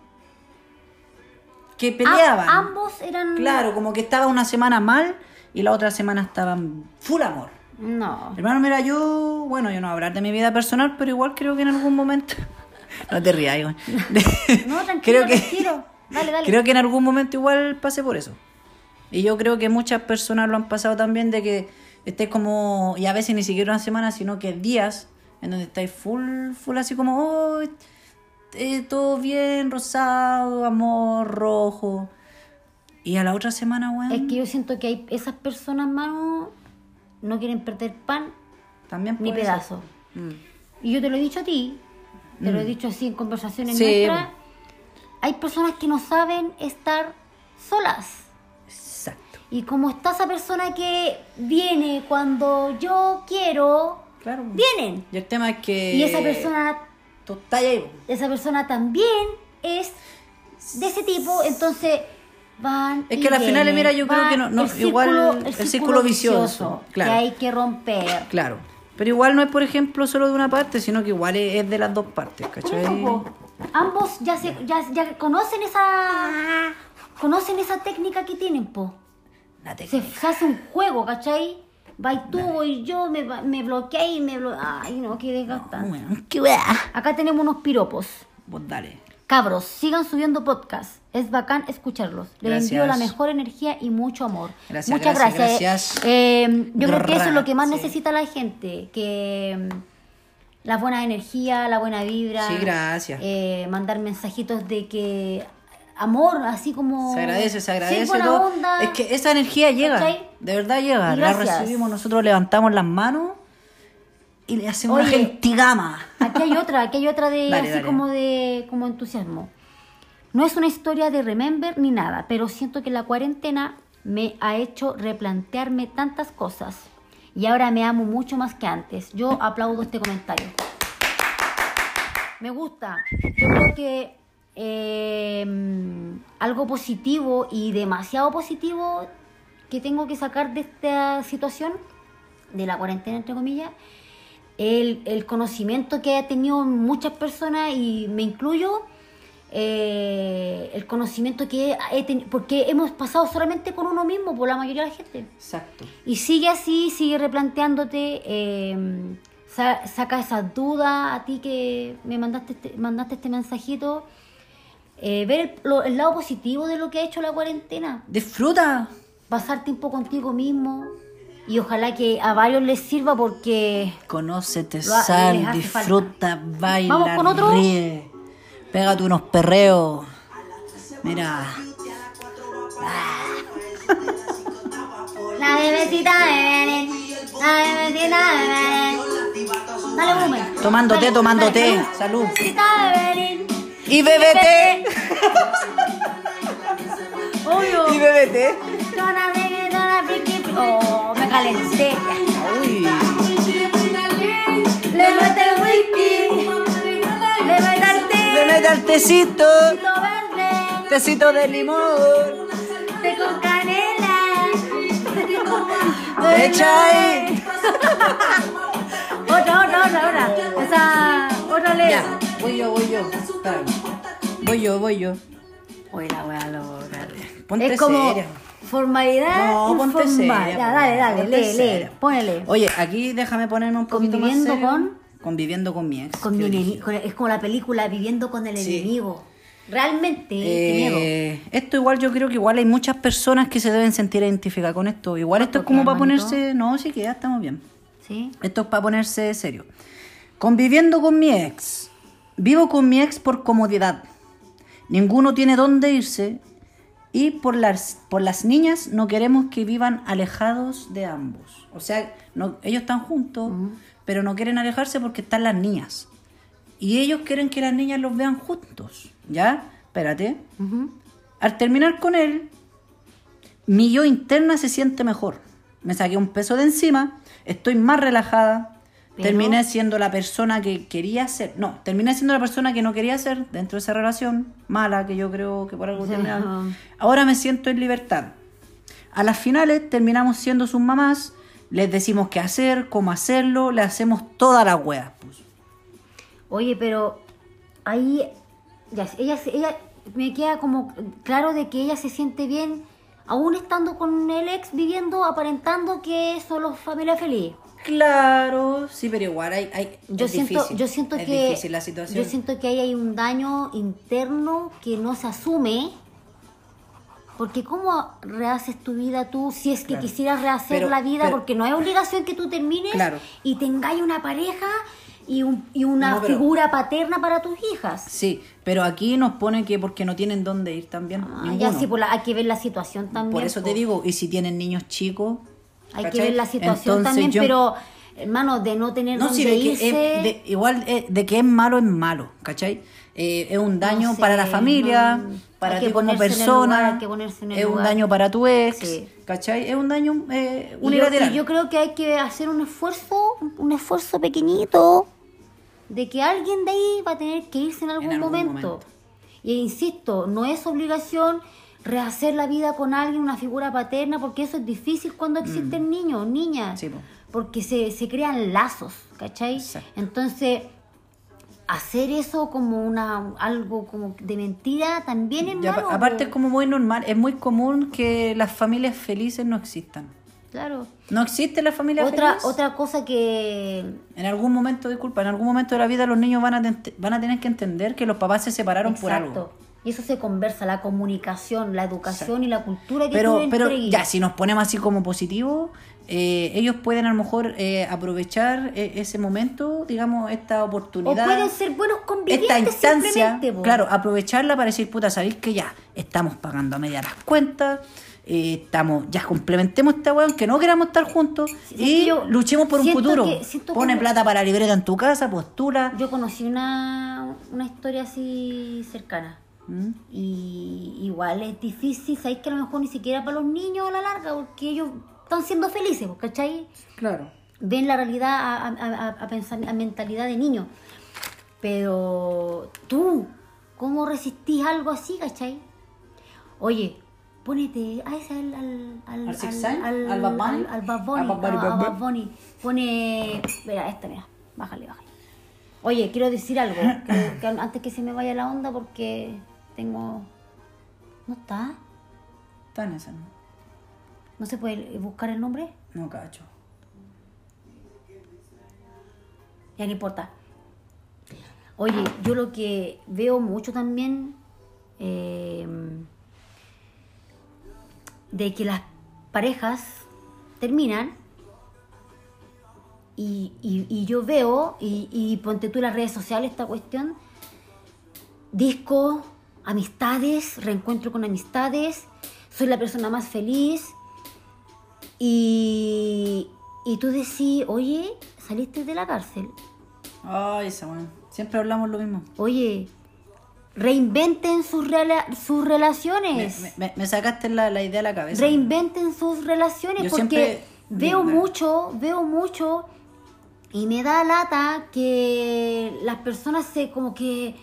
que peleaban. Ah, ambos eran. Claro, como que estaba una semana mal y la otra semana estaban full amor. No. Hermano, mira, yo, bueno, yo no voy a hablar de mi vida personal, pero igual creo que en algún momento. No te rías, Iván. No, tranquilo, creo que, tranquilo. Dale, dale. Creo que en algún momento igual pasé por eso. Y yo creo que muchas personas lo han pasado también de que estés como, y a veces ni siquiera una semana, sino que días en donde estáis full, full así como, oh, eh, todo bien, rosado, amor, rojo. Y a la otra semana, weón, Es que yo siento que hay esas personas, mano, no quieren perder pan también ni pedazo. Mm. Y yo te lo he dicho a ti, te lo he dicho así en conversaciones Sí, nuestras. Hay personas que no saben estar solas. Exacto. Y como está esa persona que viene cuando yo quiero, Claro. vienen. Y el tema es que. Y esa persona, esa persona también es de ese tipo, entonces van. Es y que a la final, mira, yo creo que no- no, el igual el círculo vicioso, claro. que hay que romper. Claro. Pero igual no es, por ejemplo, solo de una parte, sino que igual es, es de las dos partes, ¿cachai? eso, ambos ya se ya, ya conocen esa conocen esa técnica que tienen, po. La Se, técnica. se hace un juego, ¿cachai? Va y tú, voy yo, me, me bloqueé y me bloqueé. Ay, no, qué desgastante. Bueno, qué. Acá tenemos unos piropos. Vos dale. Cabros, sigan subiendo podcast. Es bacán escucharlos. Les Gracias. envío la mejor energía y mucho amor. Gracias, Muchas gracias, gracias. Eh, yo creo que eso es lo que más necesita la gente. Que mm, la buena energía, la buena vibra. Sí, gracias. eh, mandar mensajitos de que amor, así como. Se agradece, se agradece Sí, todo. onda. Es que esa energía llega. ¿Cachai? De verdad llega. La recibimos, nosotros levantamos las manos y le hacemos una Oye. gentigama. Aquí hay otra, aquí hay otra de Dale, así dale. como de como entusiasmo. No es una historia de remember ni nada, pero siento que la cuarentena me ha hecho replantearme tantas cosas y ahora me amo mucho más que antes. Yo aplaudo este comentario. Me gusta. Yo creo que eh, algo positivo y demasiado positivo que tengo que sacar de esta situación, de la cuarentena entre comillas, el, el conocimiento que ha tenido muchas personas y me incluyo, eh, el conocimiento que he tenido, porque hemos pasado solamente con uno mismo, por la mayoría de la gente. Exacto. Y sigue así, sigue replanteándote, eh, sa- saca esas dudas a ti que me mandaste este, mandaste este mensajito. Eh, ver el, lo- el lado positivo de lo que ha hecho la cuarentena, Disfruta. pasar tiempo contigo mismo y ojalá que a varios les sirva porque Conócete, sal, disfruta, baila, ¿Vamos con otro? ríe. Pégate unos perreos. Mira. La bebecita de Belén, la bebecita de Belén. Dale, Boomer. Tomándote, Dale, tomándote. dale, salud. Salud. Bebecita de Belén. Y bebete. Obvio. Y bebete. Oh, me calenté. Mete al tecito. Tecito de limón. Té con canela. Echa ahí. Otra, otra, otra, otra. Esa, otra ley. Ya. Voy yo, voy yo. Espérame. Voy yo, voy yo. Oye, la wea loca. Ponte es como seria. formalidad No, ponte seria, Ya, dale, dale, ponte lee, lee. Ponele. Oye, aquí déjame ponerme un poquito más serio. con- Conviviendo con mi ex. Con mi es como la película Viviendo con el Sí. enemigo. Realmente. Eh, esto igual yo creo que igual hay muchas personas que se deben sentir identificadas con esto. Igual esto es ¿Por como para hermanito? ponerse... No, sí que ya estamos bien. ¿Sí? Esto es para ponerse serio. Conviviendo con mi ex. Vivo con mi ex por comodidad. Ninguno tiene dónde irse. Y por las, por las niñas no queremos que vivan alejados de ambos. O sea, no, ellos están juntos, pero no quieren alejarse porque están las niñas. Y ellos quieren que las niñas los vean juntos. ¿Ya? Espérate. Al terminar con él, mi yo interna se siente mejor. Me saqué un peso de encima, estoy más relajada. Pero- Terminé siendo la persona que quería ser. No, terminé siendo la persona que no quería ser dentro de esa relación mala que yo creo que por algo ajá. Ahora me siento en libertad. A las finales terminamos siendo sus mamás, les decimos qué hacer, cómo hacerlo, le hacemos toda la wea. Pues. Oye, pero ahí ya, ella, ella me queda como claro de que ella se siente bien aún estando con el ex viviendo aparentando que son los familia feliz. Claro, sí, pero igual hay, hay Yo es siento, difícil, yo siento es que difícil la situación. yo siento que ahí hay un daño interno que no se asume. Porque cómo rehaces tu vida tú si es que Claro. quisieras rehacer Pero- la vida pero- porque no es obligación que tú termines Claro. y tengáis una pareja y, un- y una No, pero- figura paterna para tus hijas. Sí, pero aquí nos pone que porque no tienen dónde ir también. Ah, ya sí, pues la- hay que ver la situación también. Por eso te po. digo, y si tienen niños chicos. Hay que ver la situación Entonces también, yo- pero hermano, de no tener No, dónde sí, de que irse. es- de- igual eh, de que es malo es malo, ¿cachai? Eh, es un daño No sé, para la familia, no, para ti como persona, lugar, ponerse en el es un daño para tu ex, Sí. ¿cachai? Es un daño eh, Y yo, unilateral. y yo creo que hay que hacer un esfuerzo, un esfuerzo pequeñito, de que alguien de ahí va a tener que irse en algún, algún momento. momento. Y insisto, no es obligación rehacer la vida con alguien, una figura paterna, porque eso es difícil cuando existen niños, niñas. Mm. Sí, po. porque se, se crean lazos, ¿cachai? Exacto. Entonces, hacer eso como una algo como de mentira también es malo. aparte es como muy normal, es muy común que las familias felices no existan. Claro. No existe la familia Otra, feliz. otra cosa que En algún momento, disculpa, en algún momento de la vida los niños van a, van a tener que entender que los papás se separaron por algo. Y eso se conversa, la comunicación, la educación y la cultura que Pero, tú pero ya, si nos ponemos así como positivo, eh, ellos pueden a lo mejor eh, aprovechar eh, ese momento, digamos, esta O oportunidad. pueden ser buenos esta convivientes instancia, simplemente, po. claro, aprovecharla para decir, puta, sabéis que ya estamos pagando a media las cuentas, eh, estamos, ya complementemos esta weón, que no queramos estar juntos Sí, y yo luchemos por un futuro. que- Pone plata para la libreta en tu casa, postula. Yo conocí una, una historia así cercana. ¿Mm? Y igual es difícil, sabéis que a lo mejor ni siquiera para los niños a la larga, porque ellos están siendo felices, pues, ¿cachai? Claro. Ven la realidad a, a, a- a pensar, a mentalidad de niño. Pero tú, ¿cómo resistís algo así, cachai? Oye, ponete a ese al al al ¿Al al, ¿Al Bad Bunny? al-. Bunny. Pone, mira, esta, mira, bájale, bájale. Oye, quiero decir algo, que- que antes que se me vaya la onda porque tengo... ¿No está? Está en esa, ¿no? ¿No se puede buscar el nombre? No cacho. Ya no importa. Oye, yo lo que veo mucho también eh, de que las parejas terminan y, y- y yo veo, y, y ponte tú en las redes sociales esta cuestión, disco, amistades, reencuentro con amistades, soy la persona más feliz y, y tú decís, oye, saliste de la cárcel, Ay, esa weón. Siempre hablamos lo mismo. Oye, reinventen sus, rela- sus relaciones. me- me- me sacaste la, la idea a la cabeza. Reinventen sus relaciones Yo porque siempre veo mucho, veo mucho y me da lata que las personas se como que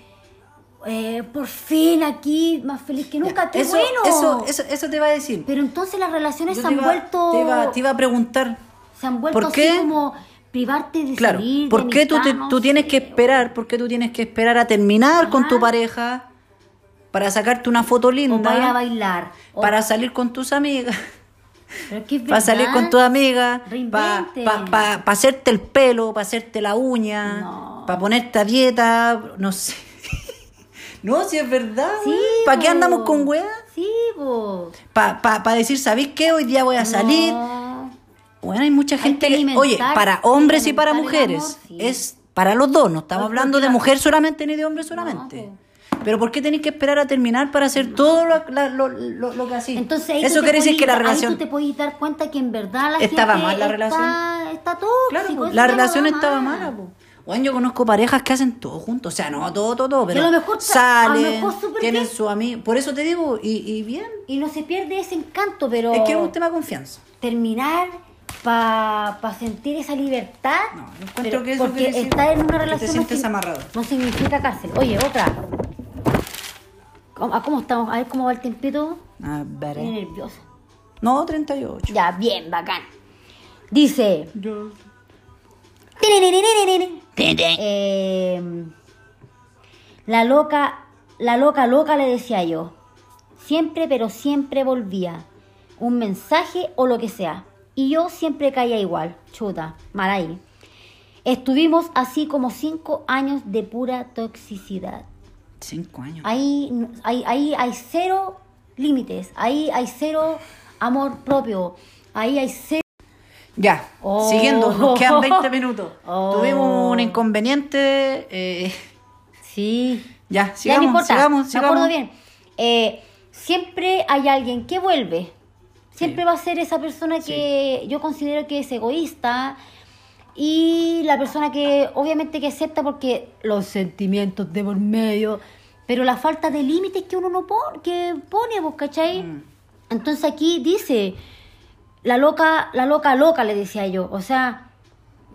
eh, por fin aquí más feliz que nunca, qué eso, bueno. Eso, eso, eso te iba a decir. Pero entonces las relaciones Yo se han iba- vuelto Te iba, te iba a preguntar. se han vuelto ¿por así qué? como privarte de Claro, salir, de ¿por qué tú, te- amistad, no tú tienes que esperar? ¿Por qué tú tienes que esperar a terminar con tu Ajá. pareja para sacarte una foto o para linda? bailar o- Para salir con tus amigas, para salir con tus amigas, para Reinventen. hacerte el pelo, para hacerte la uña, No. para ponerte a dieta, no sé. No, si es verdad. Sí, ¿Para qué andamos con weas? Sí, po. Para decir, ¿sabéis qué? Hoy día voy a salir. No. Bueno, hay mucha gente que oye, para hombres y para mujeres, amor, sí. es para los dos, no estamos Pues hablando de mujer solamente ni de hombre solamente. Pero ¿por qué tenéis que esperar a terminar para hacer todo lo, la- lo, lo- lo que así? Entonces ahí Eso quiere decir que la Ahí relación tú te podés dar cuenta que en verdad la Estaba gente mal la relación. Está tóxico. Claro, eso la relación estaba mala, po. Bueno, yo conozco parejas que hacen todo juntos, o sea, no todo, todo, todo, pero a lo mejor tra- a lo salen, mejor súper tienen bien. su amigo, por eso te digo, y, y bien, Y no se pierde ese encanto, pero es que es un tema de confianza. terminar para sentir esa libertad. No, yo encuentro pero- que eso porque decir estar en una te relación no sientes sign- amarrado. No significa cárcel. Oye, otra. ¿Cómo, ah, ¿Cómo estamos? A ver cómo va el tiempito. A ver, Estoy eh. nerviosa. No, 38. Ya, bien, bacán. Dice. Eh, la loca, la loca, loca le decía yo. Siempre, pero siempre volvía. Un mensaje o lo que sea. Y yo siempre caía igual. Chuta, mal ahí. Estuvimos así como cinco años de pura toxicidad. Cinco años. Ahí, ahí, ahí hay cero límites. Ahí hay cero amor propio. Ahí hay cero. Ya, Oh. siguiendo, nos quedan 20 minutos. Oh. Tuvimos un inconveniente. eh, Sí. ya, ya no sigamos, importa, sigamos, me sigamos. acuerdo bien. Eh, siempre hay alguien que vuelve. Siempre Sí. va a ser esa persona que yo considero que es egoísta y la persona que obviamente que acepta porque los sentimientos de por medio, pero la falta de límites que uno no pone, que pone, ¿vos cachai? Mm. Entonces aquí dice, la loca, la loca loca le decía yo, o sea,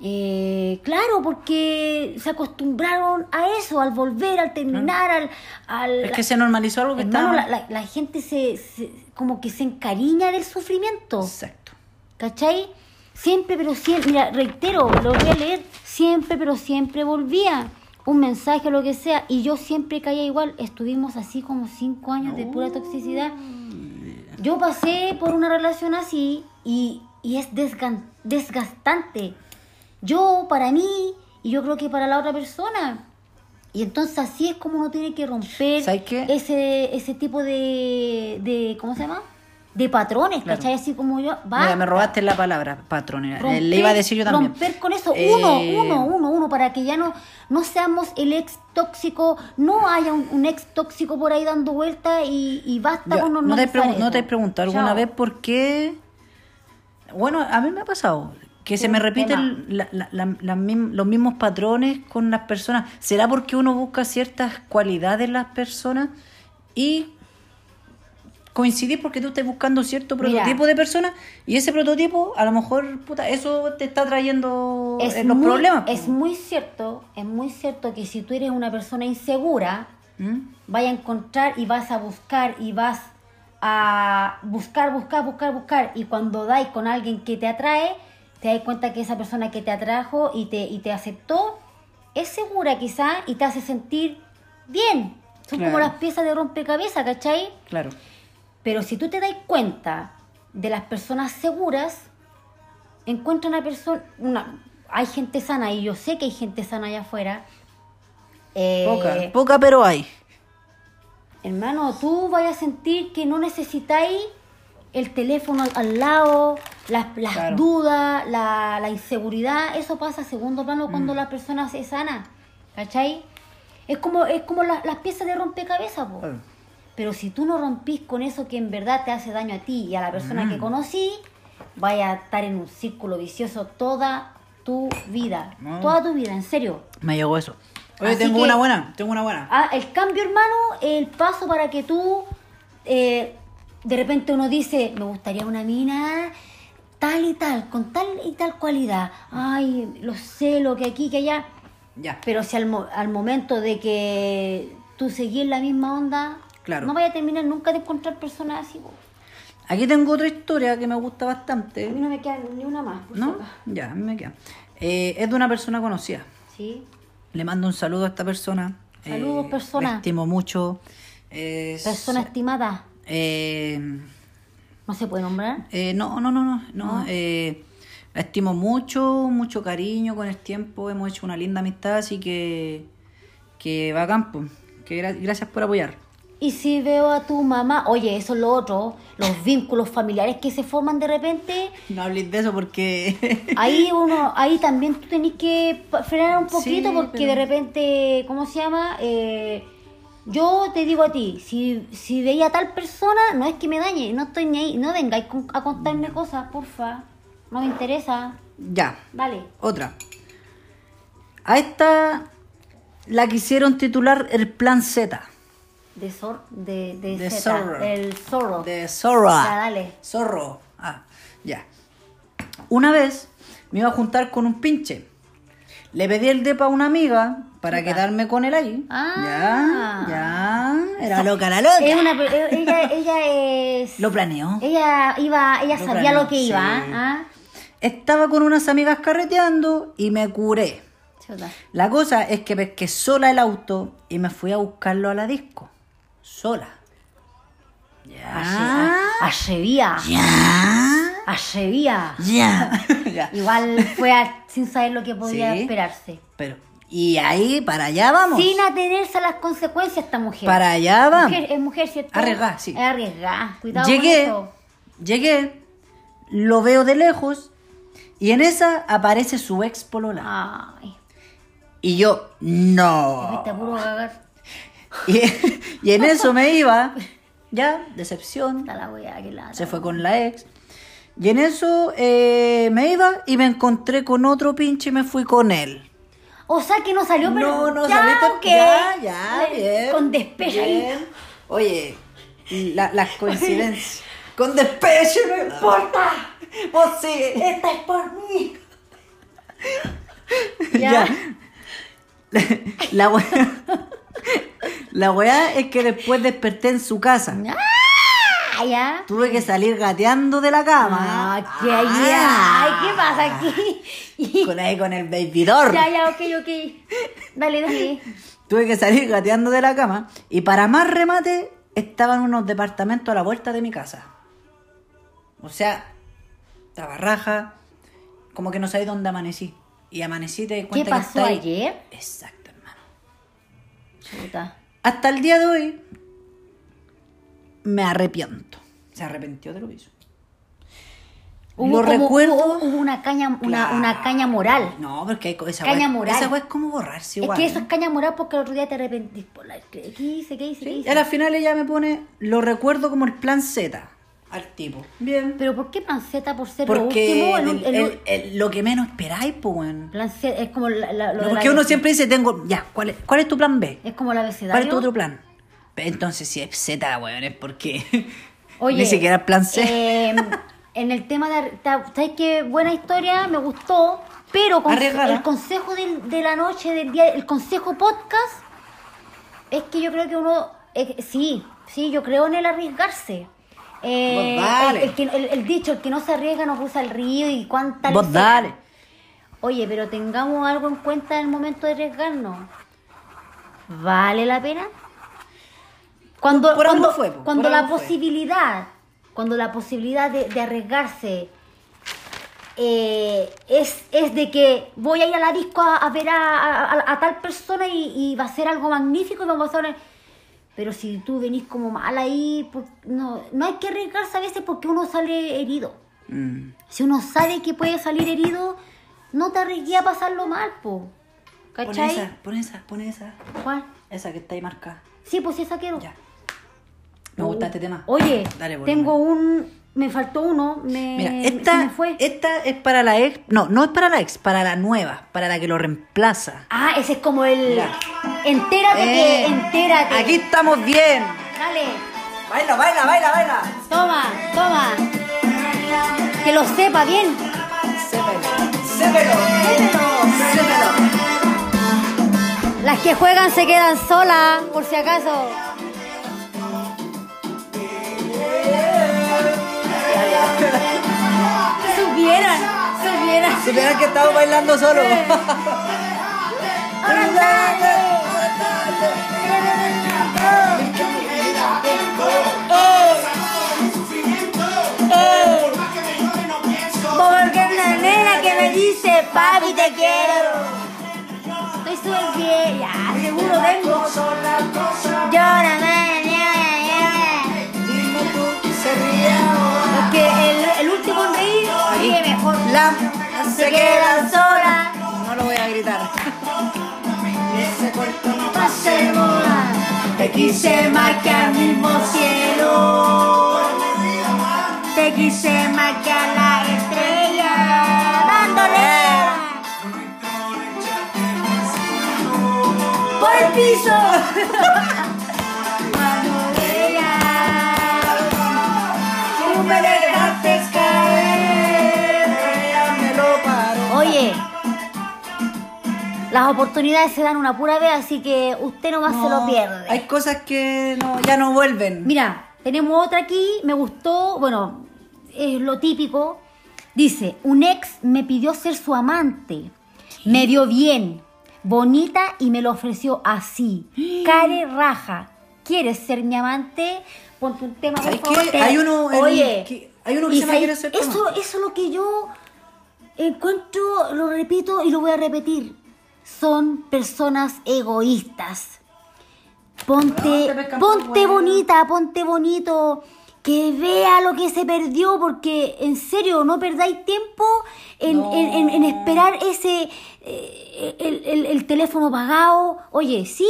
eh, claro, porque se acostumbraron a eso, al volver, al terminar, al... al Es que se normalizó algo que Hermano, estaba. la, la- la gente se, se- como que se encariña del sufrimiento, Exacto. ¿cachai? Siempre, pero siempre, mira, reitero, lo voy a leer, siempre, pero siempre volvía. un mensaje o lo que sea, y yo siempre caía igual. Estuvimos así como cinco años de pura toxicidad. Yo pasé por una relación así y, y es desgastante. Yo, para mí, y yo creo que para la otra persona. Y entonces así es como uno tiene que romper ese ese tipo de, de ¿cómo se llama? De patrones, Claro. ¿cachai? Así como yo, va. Mira, me robaste la palabra, Romper- Le iba a decir yo también. Romper con eso, Eh, uno, uno, uno, uno, para que ya no, no seamos el ex tóxico, no haya un, un ex tóxico por ahí dando vueltas y, y basta con ¿No te, pregun- ¿No te has preguntado alguna Chao. vez por qué? Bueno, a mí me ha pasado que se me repiten la- la- la- las mim- los mismos patrones con las personas. ¿Será porque uno busca ciertas cualidades en las personas y coincidir porque tú estás buscando cierto Mira. prototipo de persona y ese prototipo, a lo mejor, puta, eso te está trayendo es eh, los muy, problemas? Es muy cierto, es muy cierto que si tú eres una persona insegura, ¿Mm? vaya a encontrar y vas a buscar y vas a buscar, buscar, buscar, buscar. Y cuando dais con alguien que te atrae, te das cuenta que esa persona que te atrajo y te, y te aceptó es segura quizá y te hace sentir bien. Son como las piezas de rompecabezas, ¿cachai? Claro. Pero si tú te das cuenta de las personas seguras, encuentra una persona, una, hay gente sana y yo sé que hay gente sana allá afuera. Eh, Poca, poca, pero hay. Hermano, tú vayas a sentir que no necesitáis el teléfono al- lado, las, las Claro. dudas, la, la inseguridad, eso pasa a segundo plano Mm. cuando la persona se sana, ¿cachai? Es como, es como la- las piezas de rompecabezas, po. Claro. Pero si tú no rompís con eso que en verdad te hace daño a ti y a la persona Mm. que conocí, vaya a estar en un círculo vicioso toda tu vida. No. Toda tu vida, en serio. Me llegó eso. Oye, Así tengo que- una buena, tengo una buena. Ah, el cambio, hermano, el paso para que tú, eh, de repente uno dice, me gustaría una mina tal y tal, con tal y tal cualidad. Ay, lo sé, lo que aquí, que allá. Ya. Pero si al, al momento de que tú seguís la misma onda, Claro. no vaya a terminar nunca de encontrar personas así. Aquí tengo otra historia que me gusta A bastante. mí no me queda ni una más. por ¿No? Ya, a mí me queda. Eh, es de una persona conocida. Sí. Le mando un saludo a esta persona. Saludos, Eh, persona. Estimo mucho. Es- Persona estimada, eh, no se puede nombrar. eh, no, no, no, no. no, eh, la estimo mucho, mucho cariño con el tiempo. Hemos hecho una linda amistad, así que. Que bacán, pues. Que gra- gracias por apoyar. Y si veo a tu mamá, oye, eso es lo otro, los vínculos familiares que se forman de repente, No hables de eso porque. ahí uno, ahí también tú tenés que frenar un poquito Sí, porque pero- de repente, ¿cómo se llama? Eh, yo te digo a ti, si, si veía a tal persona, no es que me dañe, no estoy ni ahí, no vengáis a contarme cosas, porfa, no me interesa, ya. dale. Otra. A esta la quisieron titular el plan Z. De Zor, de, de, De Zeta, Zorro. zorro. De Zorra. Ya, dale. Zorro. Ah, ya. Una vez me iba a juntar con un pinche. Le pedí el depa a una amiga para Chuta. quedarme con él ahí. Ah. Ya, ya. Era loca la loca. Es una per- eh, ella, ella es. Lo planeó. Ella iba, ella Lo sabía planeó, lo que iba, sí. ¿ah? Estaba con unas amigas carreteando y me curé. Chuta. La cosa es que pesqué sola el auto y me fui a buscarlo a la disco. Sola. Ya. Atrevía. Ya. Atrevía. Ya. ya. Igual fue a- sin saber lo que podía Sí. esperarse. Pero, y ahí, para allá vamos. Sin atenerse a las consecuencias esta mujer. Para allá vamos. Mujer, es mujer, ¿cierto? Arriesgada, sí. Es arriesgada. Cuidado Llegué, con eso. llegué, lo veo de lejos y en esa aparece su ex polola. Ay, Y yo, no. a puro cagar. Y, y en eso me iba, ya, decepción, la weá que lata. se fue con la ex. Y en eso eh, me iba y me encontré con otro pinche y me fui con él. O sea que no salió, pero. No, no ya, saliste. ok. Ya, ya, Le- bien. Con despecho. Oye, la- las coincidencias. con despecho, no importa. Vos sí. Esta es por mí. Ya. La, la weá. La weá es que después desperté en su casa. ya. Tuve que salir gateando de la cama. Ah, qué ay, ¿qué pasa aquí? Con ahí con el babydoor. ya, ya, ok, ok. Dale, dale. Tuve que salir gateando de la cama. Y para más remate, estaban unos departamentos a la vuelta de mi casa. O sea, estaba raja. Como que no sabía dónde amanecí. Y amanecí te ¿Qué cuenta que pasó ahí. ayer? Exacto, Hasta el día de hoy me arrepiento. Se arrepintió de lo que hizo. Hubo Lo como- recuerdo. hubo- hubo una caña, una, Claro. una caña moral. No, porque hay esa Caña wea- moral. Esa wea es como borrarse Es igual. que eso es caña moral porque el otro día te arrepentís por la... ¿Qué hice? ¿Qué hice? ¿Qué hice? Y a la final ella me pone, lo recuerdo como el plan Z al tipo. Bien. Pero ¿por qué plan Z por ser lo Porque último? el- El- el- el- el- lo que menos esperáis, pues, weón. plan Z es como la, la- lo No, de porque la- uno siempre dice, tengo, ya, ¿cuál es, cuál es tu plan B? Es como la abecedario. ¿Cuál es tu otro plan? Entonces, si es Z, weón, es porque Oye, ni siquiera el plan C. eh, en el tema de... ¿Sabes qué? Buena historia, me gustó, pero con- el consejo del- de la noche, del día, el consejo podcast, es que yo creo que uno... eh, sí, sí, yo creo en el arriesgarse. Eh, Vos dale. el, el que- el- el dicho, el que no se arriesga no cruza el río y cuánta Vos dale. Oye, pero tengamos algo en cuenta en el momento de arriesgarnos. ¿Vale la pena? Cuando, Por cuando, fue, cuando por la fue. posibilidad, cuando la posibilidad de, de arriesgarse eh, es, es de que voy a ir a la disco a, a ver a, a- a tal persona y, y va a ser algo magnífico y vamos a hacer... Pero si tú venís como mal ahí, pues, no, no hay que arriesgarse a veces porque uno sale herido. Mm. Si uno sabe que puede salir herido, no te arriesgues a pasarlo mal, po. Pon esa, pon esa, pon esa. ¿Cuál? Esa que está ahí marcada. Sí, pues esa quiero. Ya. Me gusta este tema. Oye, Dale, tengo un... Me faltó uno, me, Mira, se esta, me fue. esta es para la ex. No, no es para la ex, para la nueva, para la que lo reemplaza. Ah, ese es como el... Mira. Entérate que... Entérate. Aquí estamos bien. Dale. Baila, baila, baila, baila. Toma, toma. Que lo sepa bien. Sépelo. Sépelo. Las que juegan se quedan solas, por si acaso. Supieran, supieran. Supieran que estamos bailando solo. Porque una nena que me dice, papi, te quiero. Estoy bien, ya, seguro vengo. Llora, La Se quedan solas. No lo voy a gritar. Pase de moda. Te quise más que al mismo cielo. Te quise más que a la estrella. Dándole por el piso. las oportunidades se dan una pura vez, así que usted nomás se lo pierde. Hay cosas que no, ya no vuelven. Mira, tenemos otra aquí, me gustó, bueno, es lo típico. Dice, un ex me pidió ser su amante. Me vio bien, bonita y me lo ofreció así. Care raja. ¿Quieres ser mi amante? Ponte un tema, Hay uno Oye, que- hay uno que se ser eso, eso es lo que yo encuentro, lo repito y lo voy a repetir. Son personas egoístas. Ponte, No, ponte bonita, ponte bonito, que vea lo que se perdió, porque en serio, no perdáis tiempo en, No. en- en- en esperar ese, eh, el, el- el teléfono pagado. Oye, sí,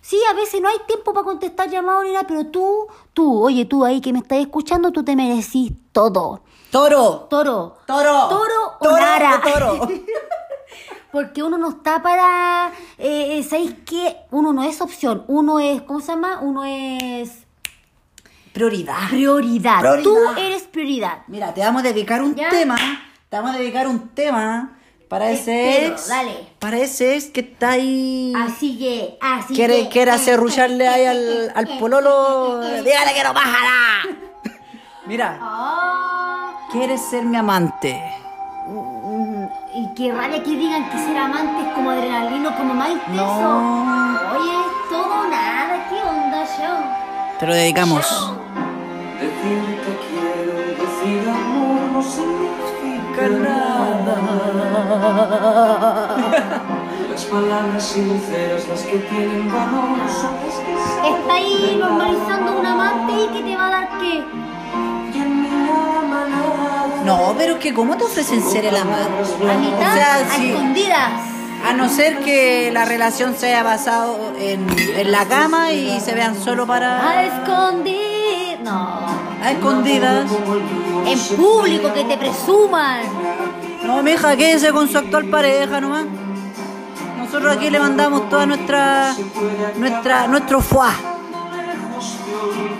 sí, a veces no hay tiempo para contestar llamados ni nada, pero tú, tú, oye, tú ahí que me estás escuchando, tú te merecís todo. Toro. Toro. Toro. Toro o Toro nara. o toro. Porque uno no está para. Eh, ¿Sabéis qué? Uno no es opción. Uno es. ¿Cómo se llama? Uno es. Prioridad. Prioridad. Prioridad. Tú eres prioridad. Mira, te vamos a dedicar un ¿Ya? tema. Te vamos a dedicar un tema para ese ex. dale. Para ese ex que está ahí. Así que. Así Quiere, que. quiere hacerrullarle ahí al, al pololo. Dígale que no bajará. Mira, Ah, ¿quieres ser mi amante? Y qué rabia que digan que ser amante es como adrenalino, como más intenso. No. Oye, es todo o nada, ¿qué onda, show? Te lo dedicamos. Decir te quiero, decir amor no significa nada. Las palabras sinceras, las que tienen valor, son las que Está ahí normalizando un amante y que te va a dar qué? No, pero que ¿cómo te ofrecen ser el amante? A mitad, O sea, a sí. escondidas. A no ser que la relación se haya basado en, en la cama y se vean solo A para... escondidas. No. A escondidas. En público, que te presuman. No, mija, quédese con su actual pareja nomás. Nosotros aquí le mandamos toda nuestra... nuestra nuestro fuá.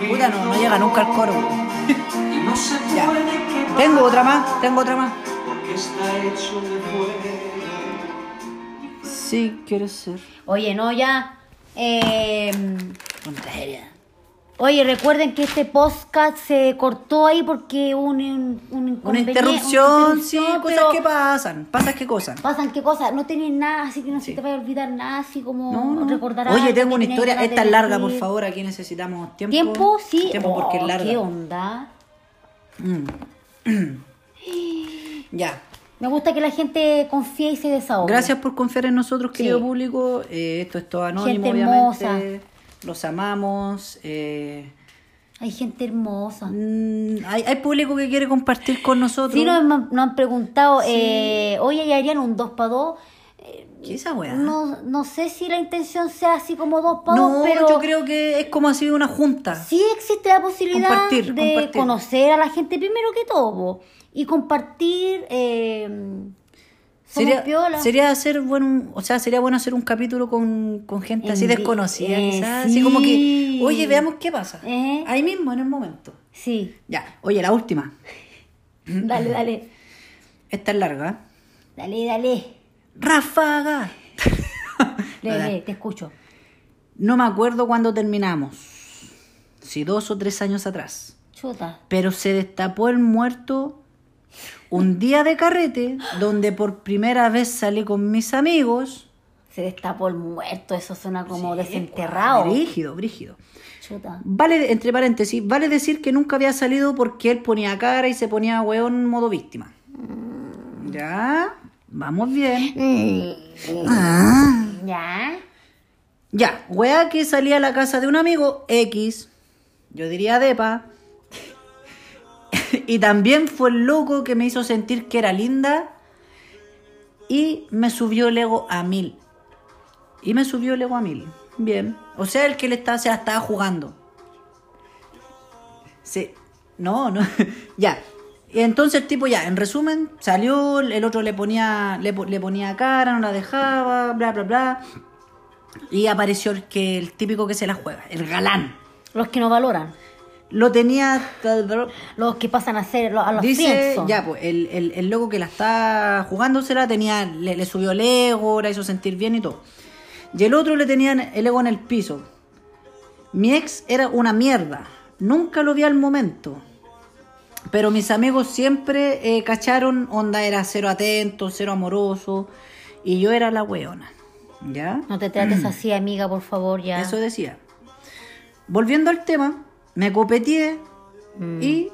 Puta, no, no llega nunca al coro. Ya. Tengo otra más, tengo otra más. Sí, quieres ser. Oye, no, ya. Eh, oye, recuerden que este podcast se cortó ahí porque hubo un, un, un Una interrupción, una sí, cosas que pasan. Pasas qué cosas. Pasan qué cosas, no tenés nada, así que no se te vaya a olvidar nada, así como No, no. recordar Oye, tengo una historia. Esta es larga, por favor. Aquí necesitamos tiempo. ¿Tiempo? Sí. Tiempo porque es Oh, larga. ¿Qué onda? Ya. Me gusta que la gente confíe y se desahogue. Gracias por confiar en nosotros, querido Sí. público. Eh, esto es todo anónimo, Gente obviamente. hermosa. Los amamos. eh, Hay gente hermosa. mm, hay, hay público que quiere compartir con nosotros. Sí, nos, han- nos han preguntado, eh, oye, ¿y harían un 2 para 2? ¿Qué es esa weá? No, no sé si la intención sea así como 2 para No, 2, pero yo creo que es como sido una junta. sí existe la posibilidad Compartir, de compartir. conocer a la gente primero que todo y compartir. Eh, Sería, piola. sería hacer bueno, o sea, sería bueno hacer un capítulo con, con gente así En desconocida, eh, quizás, así como que, oye, veamos qué pasa. Eh. Ahí mismo, en el momento. Sí, Ya, oye, la última. dale, dale. Esta es larga. Dale, dale. ¡Ráfaga! Dale. lee, te escucho. No me acuerdo cuándo terminamos. Si dos o tres años atrás. Chuta. Pero se destapó el muerto un día de carrete donde por primera vez salí con mis amigos. Se destapó el muerto, eso suena como desenterrado. Brígido, brígido. Chuta. Vale, entre paréntesis, vale decir que nunca había salido porque él ponía cara y se ponía weón modo víctima. Ya, vamos bien. ¿Ya? Ya, weá que salía a la casa de un amigo X, yo diría Depa, y también fue el loco que me hizo sentir que era linda y me subió el ego a mil. Y me subió el ego a mil. Bien. O sea, el que le estaba, se la estaba jugando. Sí. No, no. ya. Y entonces el tipo ya, en resumen, salió, el otro le ponía, le, le ponía cara, no la dejaba, bla, bla, bla. Y apareció el que el típico que se la juega, el galán. Los que no valoran. Lo tenía. Los que pasan a ser a los Dice, ya, pues, el, el, el loco que la está jugándosela tenía, le, le subió el ego, la hizo sentir bien y todo. Y el otro le tenía el ego en el piso. Mi ex era una mierda. Nunca lo vi al momento. Pero mis amigos siempre eh, cacharon, onda era cero atento, cero amoroso. Y yo era la weona. ¿Ya? No te trates así, amiga, por favor, ya. Eso decía. Volviendo al tema, me copeteé y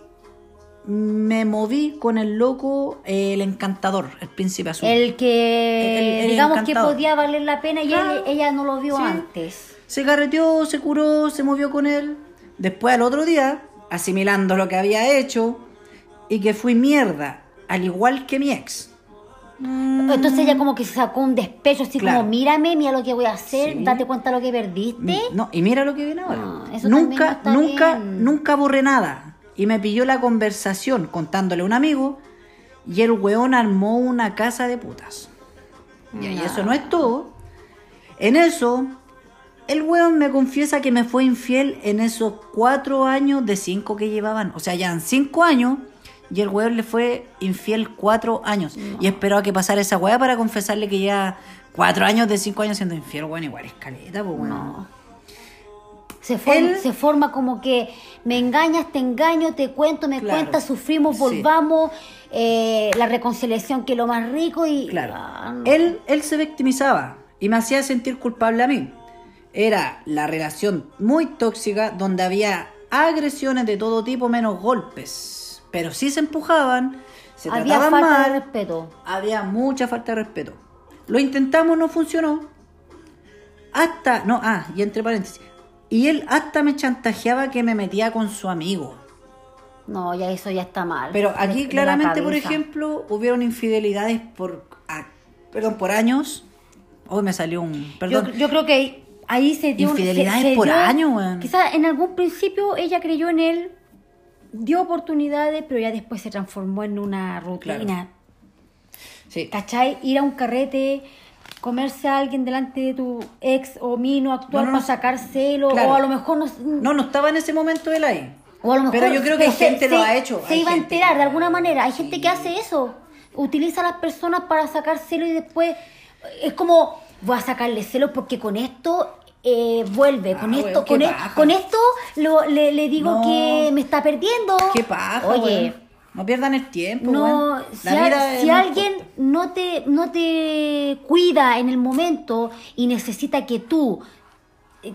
me moví con el loco, eh, el encantador, el príncipe azul. El que, El- el digamos que podía valer la pena y él- ella no lo vio Sí. antes. Se carreteó, se curó, se movió con él. Después al otro día, asimilando lo que había hecho y que fui mierda, al igual que mi ex. Entonces ella como que sacó un despecho, así Claro. como, mírame, mira lo que voy a hacer, Sí. date cuenta lo que perdiste. No, y mira lo que viene ahora. Ah, no nunca, nunca, bien. nunca borré nada. Y me pilló la conversación contándole a un amigo y el weón armó una casa de putas. Y eso no es todo. En eso, el weón me confiesa que me fue infiel en esos cuatro años de cinco que llevaban. O sea, ya en cinco años. Y el weón le fue infiel cuatro años. Y esperó a que pasara esa weá para confesarle que ya cuatro años de cinco años siendo infiel, weón, igual es caleta, pues weón. Se, for- Él- se forma como que me engañas, te engaño, te cuento, me Claro. cuentas, sufrimos, Sí. volvamos, eh, la reconciliación que es lo más rico y... Claro. Ah, no. Él, él se victimizaba y me hacía sentir culpable a mí. Era la relación muy tóxica donde había agresiones de todo tipo menos golpes. Pero sí se empujaban, se Había trataban falta mal, de respeto. había mucha falta de respeto. Lo intentamos, no funcionó. Hasta, no, ah, y entre paréntesis. Y él hasta me chantajeaba que me metía con su amigo. No, ya eso ya está mal. Pero aquí de claramente, por ejemplo, hubieron infidelidades por, ah, perdón, por años. Hoy me salió un, Yo, perdón. yo creo que ahí se dio... Infidelidades se- se por dio- año, weón. Quizás en algún principio ella creyó en él, dio oportunidades, pero ya después se transformó en una rutina. Claro. Sí. ¿Cachai? Ir a un carrete, comerse a alguien delante de tu ex o mino actual No, para sacar celo, Claro. o a lo mejor no... No, no estaba en ese momento él ahí. O a lo mejor, Pero yo creo que se- gente lo se- ha hecho. Se Hay iba a enterar de alguna manera. Hay gente que hace eso. Utiliza a las personas para sacar celo y después es como voy a sacarle celo porque con esto eh, vuelve. Con Ah, esto, con, e- paja. con esto lo- le, le digo No. que me está perdiendo. Qué paja, Oye. No pierdan el tiempo, No, si, La a- alguien no te, no te cuida en el momento y necesita que tú,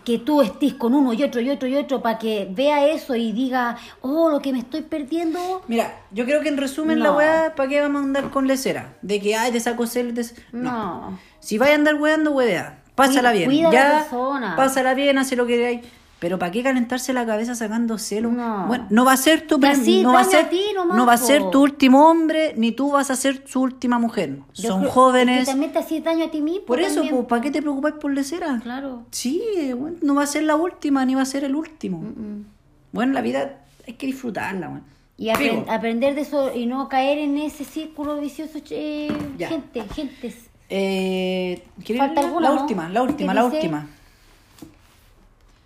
que tú estés con uno y otro y otro y otro para que vea eso y diga, oh, lo que me estoy perdiendo. Mira, yo creo que en resumen la No. weá, ¿para qué vamos a andar con lecera? De que, ay, te saco te- No. Si vais a andar weando, weá. Pásala bien. cuida a la ya, persona. pásala bien, hace lo que queráis. Pero ¿para qué calentarse la cabeza sacando celos? No. Bueno, no va a ser tu así no va a ser, a ti nomás, no va a ser tu último hombre, ni tú vas a ser su última mujer. Yo Son creo- jóvenes. Y también te haces daño a ti mismo. Por eso, pues, ¿para qué te preocupáis por lecera? Claro. Sí, bueno, no va a ser la última, ni va a ser el último. Bueno, la vida hay que disfrutarla, weón. Y aprender de eso y no caer en ese círculo vicioso, eh, Ya. gente, gente. Eh, ¿quieres ¿Falta alguna, La no? última, la ¿Qué última, la dice? última.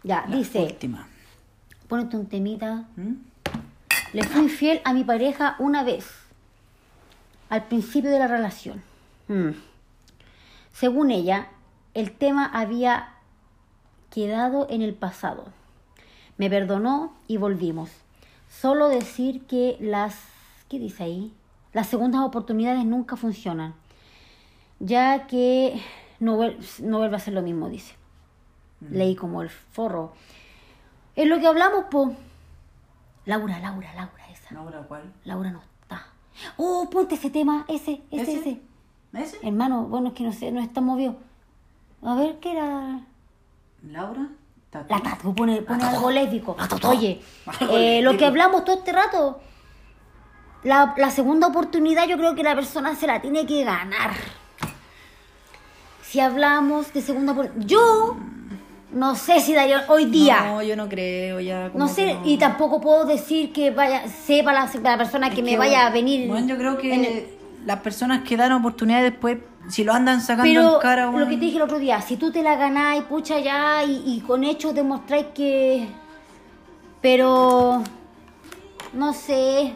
Ya, La dice, última. ponete un temita. ¿Mm? Le fui infiel a mi pareja una vez, al principio de la relación. Mm. Según ella, el tema había quedado en el pasado. Me perdonó y volvimos. Solo decir que las... ¿Qué dice ahí? Las segundas oportunidades nunca funcionan, ya que no, vuel- no vuelve a ser lo mismo, dice. Leí como el forro. Es lo que hablamos, po. Laura, Laura, Laura, esa. Laura, ¿cuál? Laura no está. Oh, ponte ese tema, ese, ese, ese. ¿Ese? Hermano, bueno, es que no sé, no está movido. A ver, ¿qué era? ¿Laura? Tatu. La tatu, pone, pone algo lésbico. Oye, eh, lo que hablamos todo este rato, la, la segunda oportunidad yo creo que la persona se la tiene que ganar. Si hablamos de segunda oportunidad, yo no sé si daría hoy día. No, yo no creo ya. No sé, y tampoco puedo decir que vaya, sepa la, la persona que me vaya a venir. Bueno, yo creo que el- las personas que dan oportunidades después, si lo andan sacando Pero en cara, lo bueno, que te dije el otro día, si tú te la ganás y pucha ya y, y con hechos demostráis que... Pero... No sé,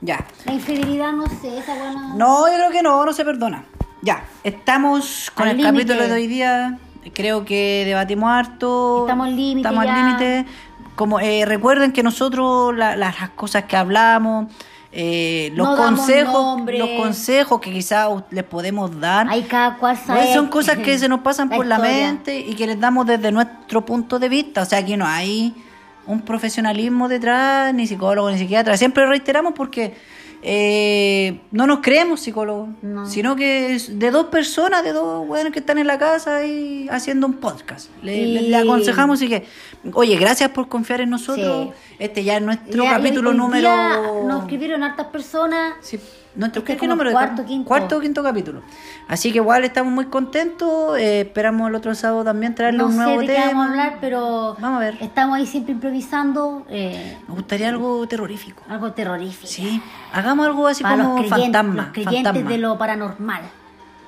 Ya. la infidelidad no sé, esa buena... No, yo creo que no, no se perdona. Ya, estamos con Al el capítulo de hoy día. Creo que debatimos harto. Estamos al límite Estamos ya. al límite. Como eh, recuerden que nosotros la- la- las cosas que hablamos, eh, los No consejos, los consejos que quizás les podemos dar. Hay cada cual sabe... son cosas que se nos pasan la por la mente y que les damos desde nuestro punto de vista. O sea, aquí no hay un profesionalismo detrás, ni psicólogo, ni psiquiatra. Siempre reiteramos porque eh, no nos creemos psicólogos, No. sino que es de dos personas, de dos buenos que están en la casa y haciendo un podcast. Le, Y- le- le aconsejamos y que, oye, gracias por confiar en nosotros. Sí. Este ya es nuestro Ya, capítulo hoy número... día Nos escribieron hartas personas. Sí, nuestro Este ¿qué, qué número el cuarto, quinto. Cuarto o quinto capítulo. Así que igual estamos muy contentos. eh, esperamos el otro sábado también traerle No un sé nuevo de qué tema. vamos a hablar, pero Vamos a ver. estamos ahí siempre improvisando. eh, Me gustaría algo terrorífico. algo terrorífico. Sí, hagamos algo así Para como los creyentes, fantasma. los creyentes fantasma. de lo paranormal.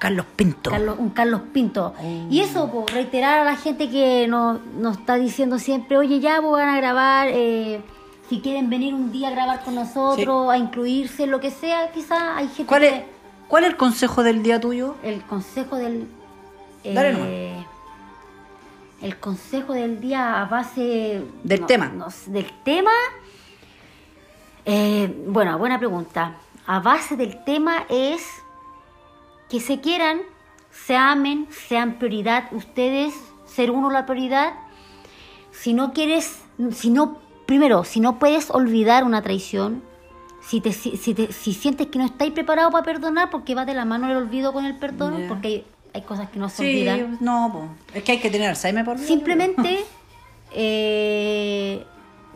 Carlos Pinto. Carlos- un Carlos Pinto. Y eso, pues, reiterar a la gente que nos, nos está diciendo siempre, oye, ya pues, van a grabar, eh, si quieren venir un día a grabar con nosotros, a incluirse, lo que sea, quizás hay gente ¿Cuál, que... es, ¿Cuál es el consejo del día tuyo? El consejo del... Dale eh, El consejo del día a base... Del no, tema. no del tema... Eh, bueno, buena pregunta. A base del tema es que se quieran, se amen, sean prioridad ustedes, ser uno la prioridad. Si no quieres, si no, primero, si no puedes olvidar una traición, si, te, si, si te- si sientes que no estáis preparados para perdonar, porque va de la mano el olvido con el perdón, porque hay, hay cosas que no se Sí, olvidan. no, es que hay que tener Alzheimer por. Simplemente eh,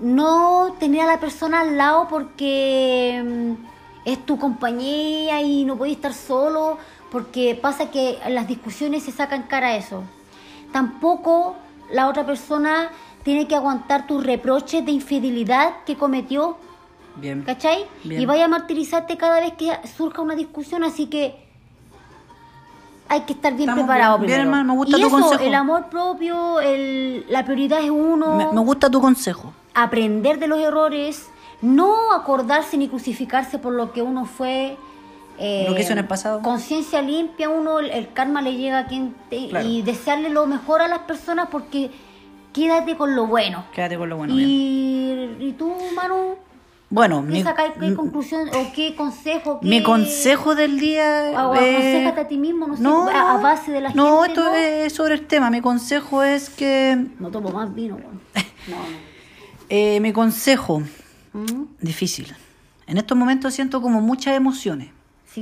no tener a la persona al lado porque mm, es tu compañía y no podés estar solo, porque pasa que las discusiones se sacan cara a eso. Tampoco la otra persona tiene que aguantar tus reproches de infidelidad que cometió, Bien. ¿cachai? Bien. Y vaya a martirizarte cada vez que surja una discusión, así que hay que estar bien Estamos preparado bien, primero. me gusta y tu eso, consejo. el amor propio, el, la prioridad es uno, Me, me gusta tu consejo. aprender de los errores, no acordarse ni crucificarse por lo que uno fue. Eh, Lo que hizo en el pasado. Conciencia limpia, uno, el, el karma le llega a quien te- Claro. y desearle lo mejor a las personas porque quédate con lo bueno. Quédate con lo bueno. bien. y, y tú, Manu, Bueno, ¿qué mi? ¿Qué conclusión o qué consejo? mi consejo del día. O eh, a ti mismo, no sé, a- a base de la No, gente, esto ¿no? es sobre el tema. Mi consejo es que. No tomo más vino, weón. No, no. eh, mi consejo. ¿Mm? Difícil. En estos momentos siento como muchas emociones.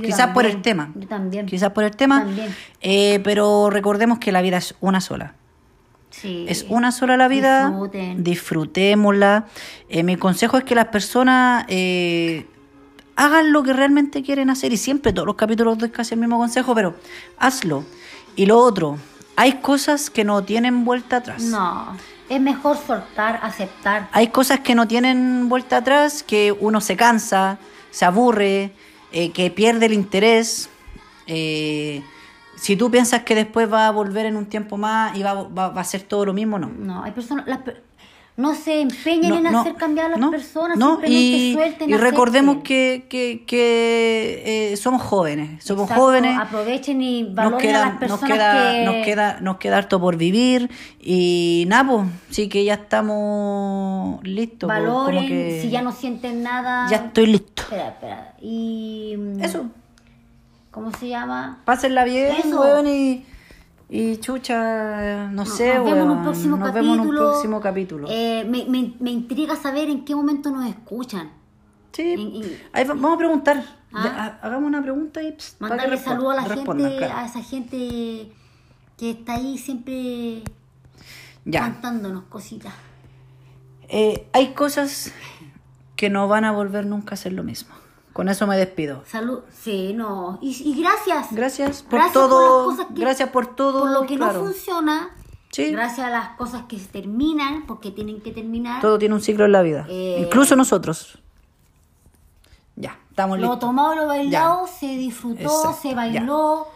Sí, Quizás por el tema. Yo también. Quizás por el tema. También. Eh, pero recordemos que la vida es una sola. Sí. Es una sola la vida. Disfruten. Disfrutémosla. Eh, mi consejo es que las personas eh, hagan lo que realmente quieren hacer. Y siempre todos los capítulos doy casi el mismo consejo, pero hazlo. Y lo otro, hay cosas que no tienen vuelta atrás. No, es mejor soltar, aceptar. Hay cosas que no tienen vuelta atrás, que uno se cansa, se aburre, eh, que pierde el interés. Eh, si tú piensas que después va a volver en un tiempo más y va, va- va a ser todo lo mismo, no. No, hay personas, no se empeñen No, en no, hacer cambiar a las no, personas, no, simplemente y, suelten. y recordemos que, que, que, eh, somos jóvenes, somos Exacto, jóvenes. Aprovechen y Nos valoren queda, a las nos, personas queda, que... nos, queda, nos queda harto por vivir y nada, pues, sí que ya estamos listos. pues, como Valoren, que si ya no sienten nada... Ya estoy listo. Espera, espera. Y... mm, Eso, ¿Cómo se llama? pásenla bien, Eso. y, y chucha, no sé, nos vemos en un próximo nos capítulo. vemos en un próximo capítulo. Eh, me, me, me intriga saber en qué momento nos escuchan. sí, en- en- ahí va- vamos a preguntar. Ah. Hagamos una pregunta y pss, Mandarle saludos a la gente, claro. a esa gente que está ahí siempre Ya. cantándonos cositas. Eh, hay cosas que no van a volver nunca a ser lo mismo. Con eso me despido. Salud, sí, no. Y, y gracias. Gracias por Gracias todo. por las cosas que- gracias por todo. Por lo que claro. no funciona. Sí. Gracias a las cosas que se terminan, porque tienen que terminar. Todo tiene un ciclo en la vida. Eh, Incluso nosotros. Ya, estamos Lo listos. tomado, lo bailado, Ya. se disfrutó, Exacto, se bailó.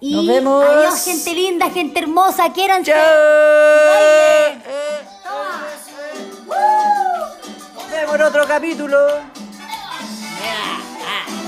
Y Nos vemos. adiós, gente linda, gente hermosa, quieran ¡Chao! Eh, Nos vemos en otro capítulo. あっ!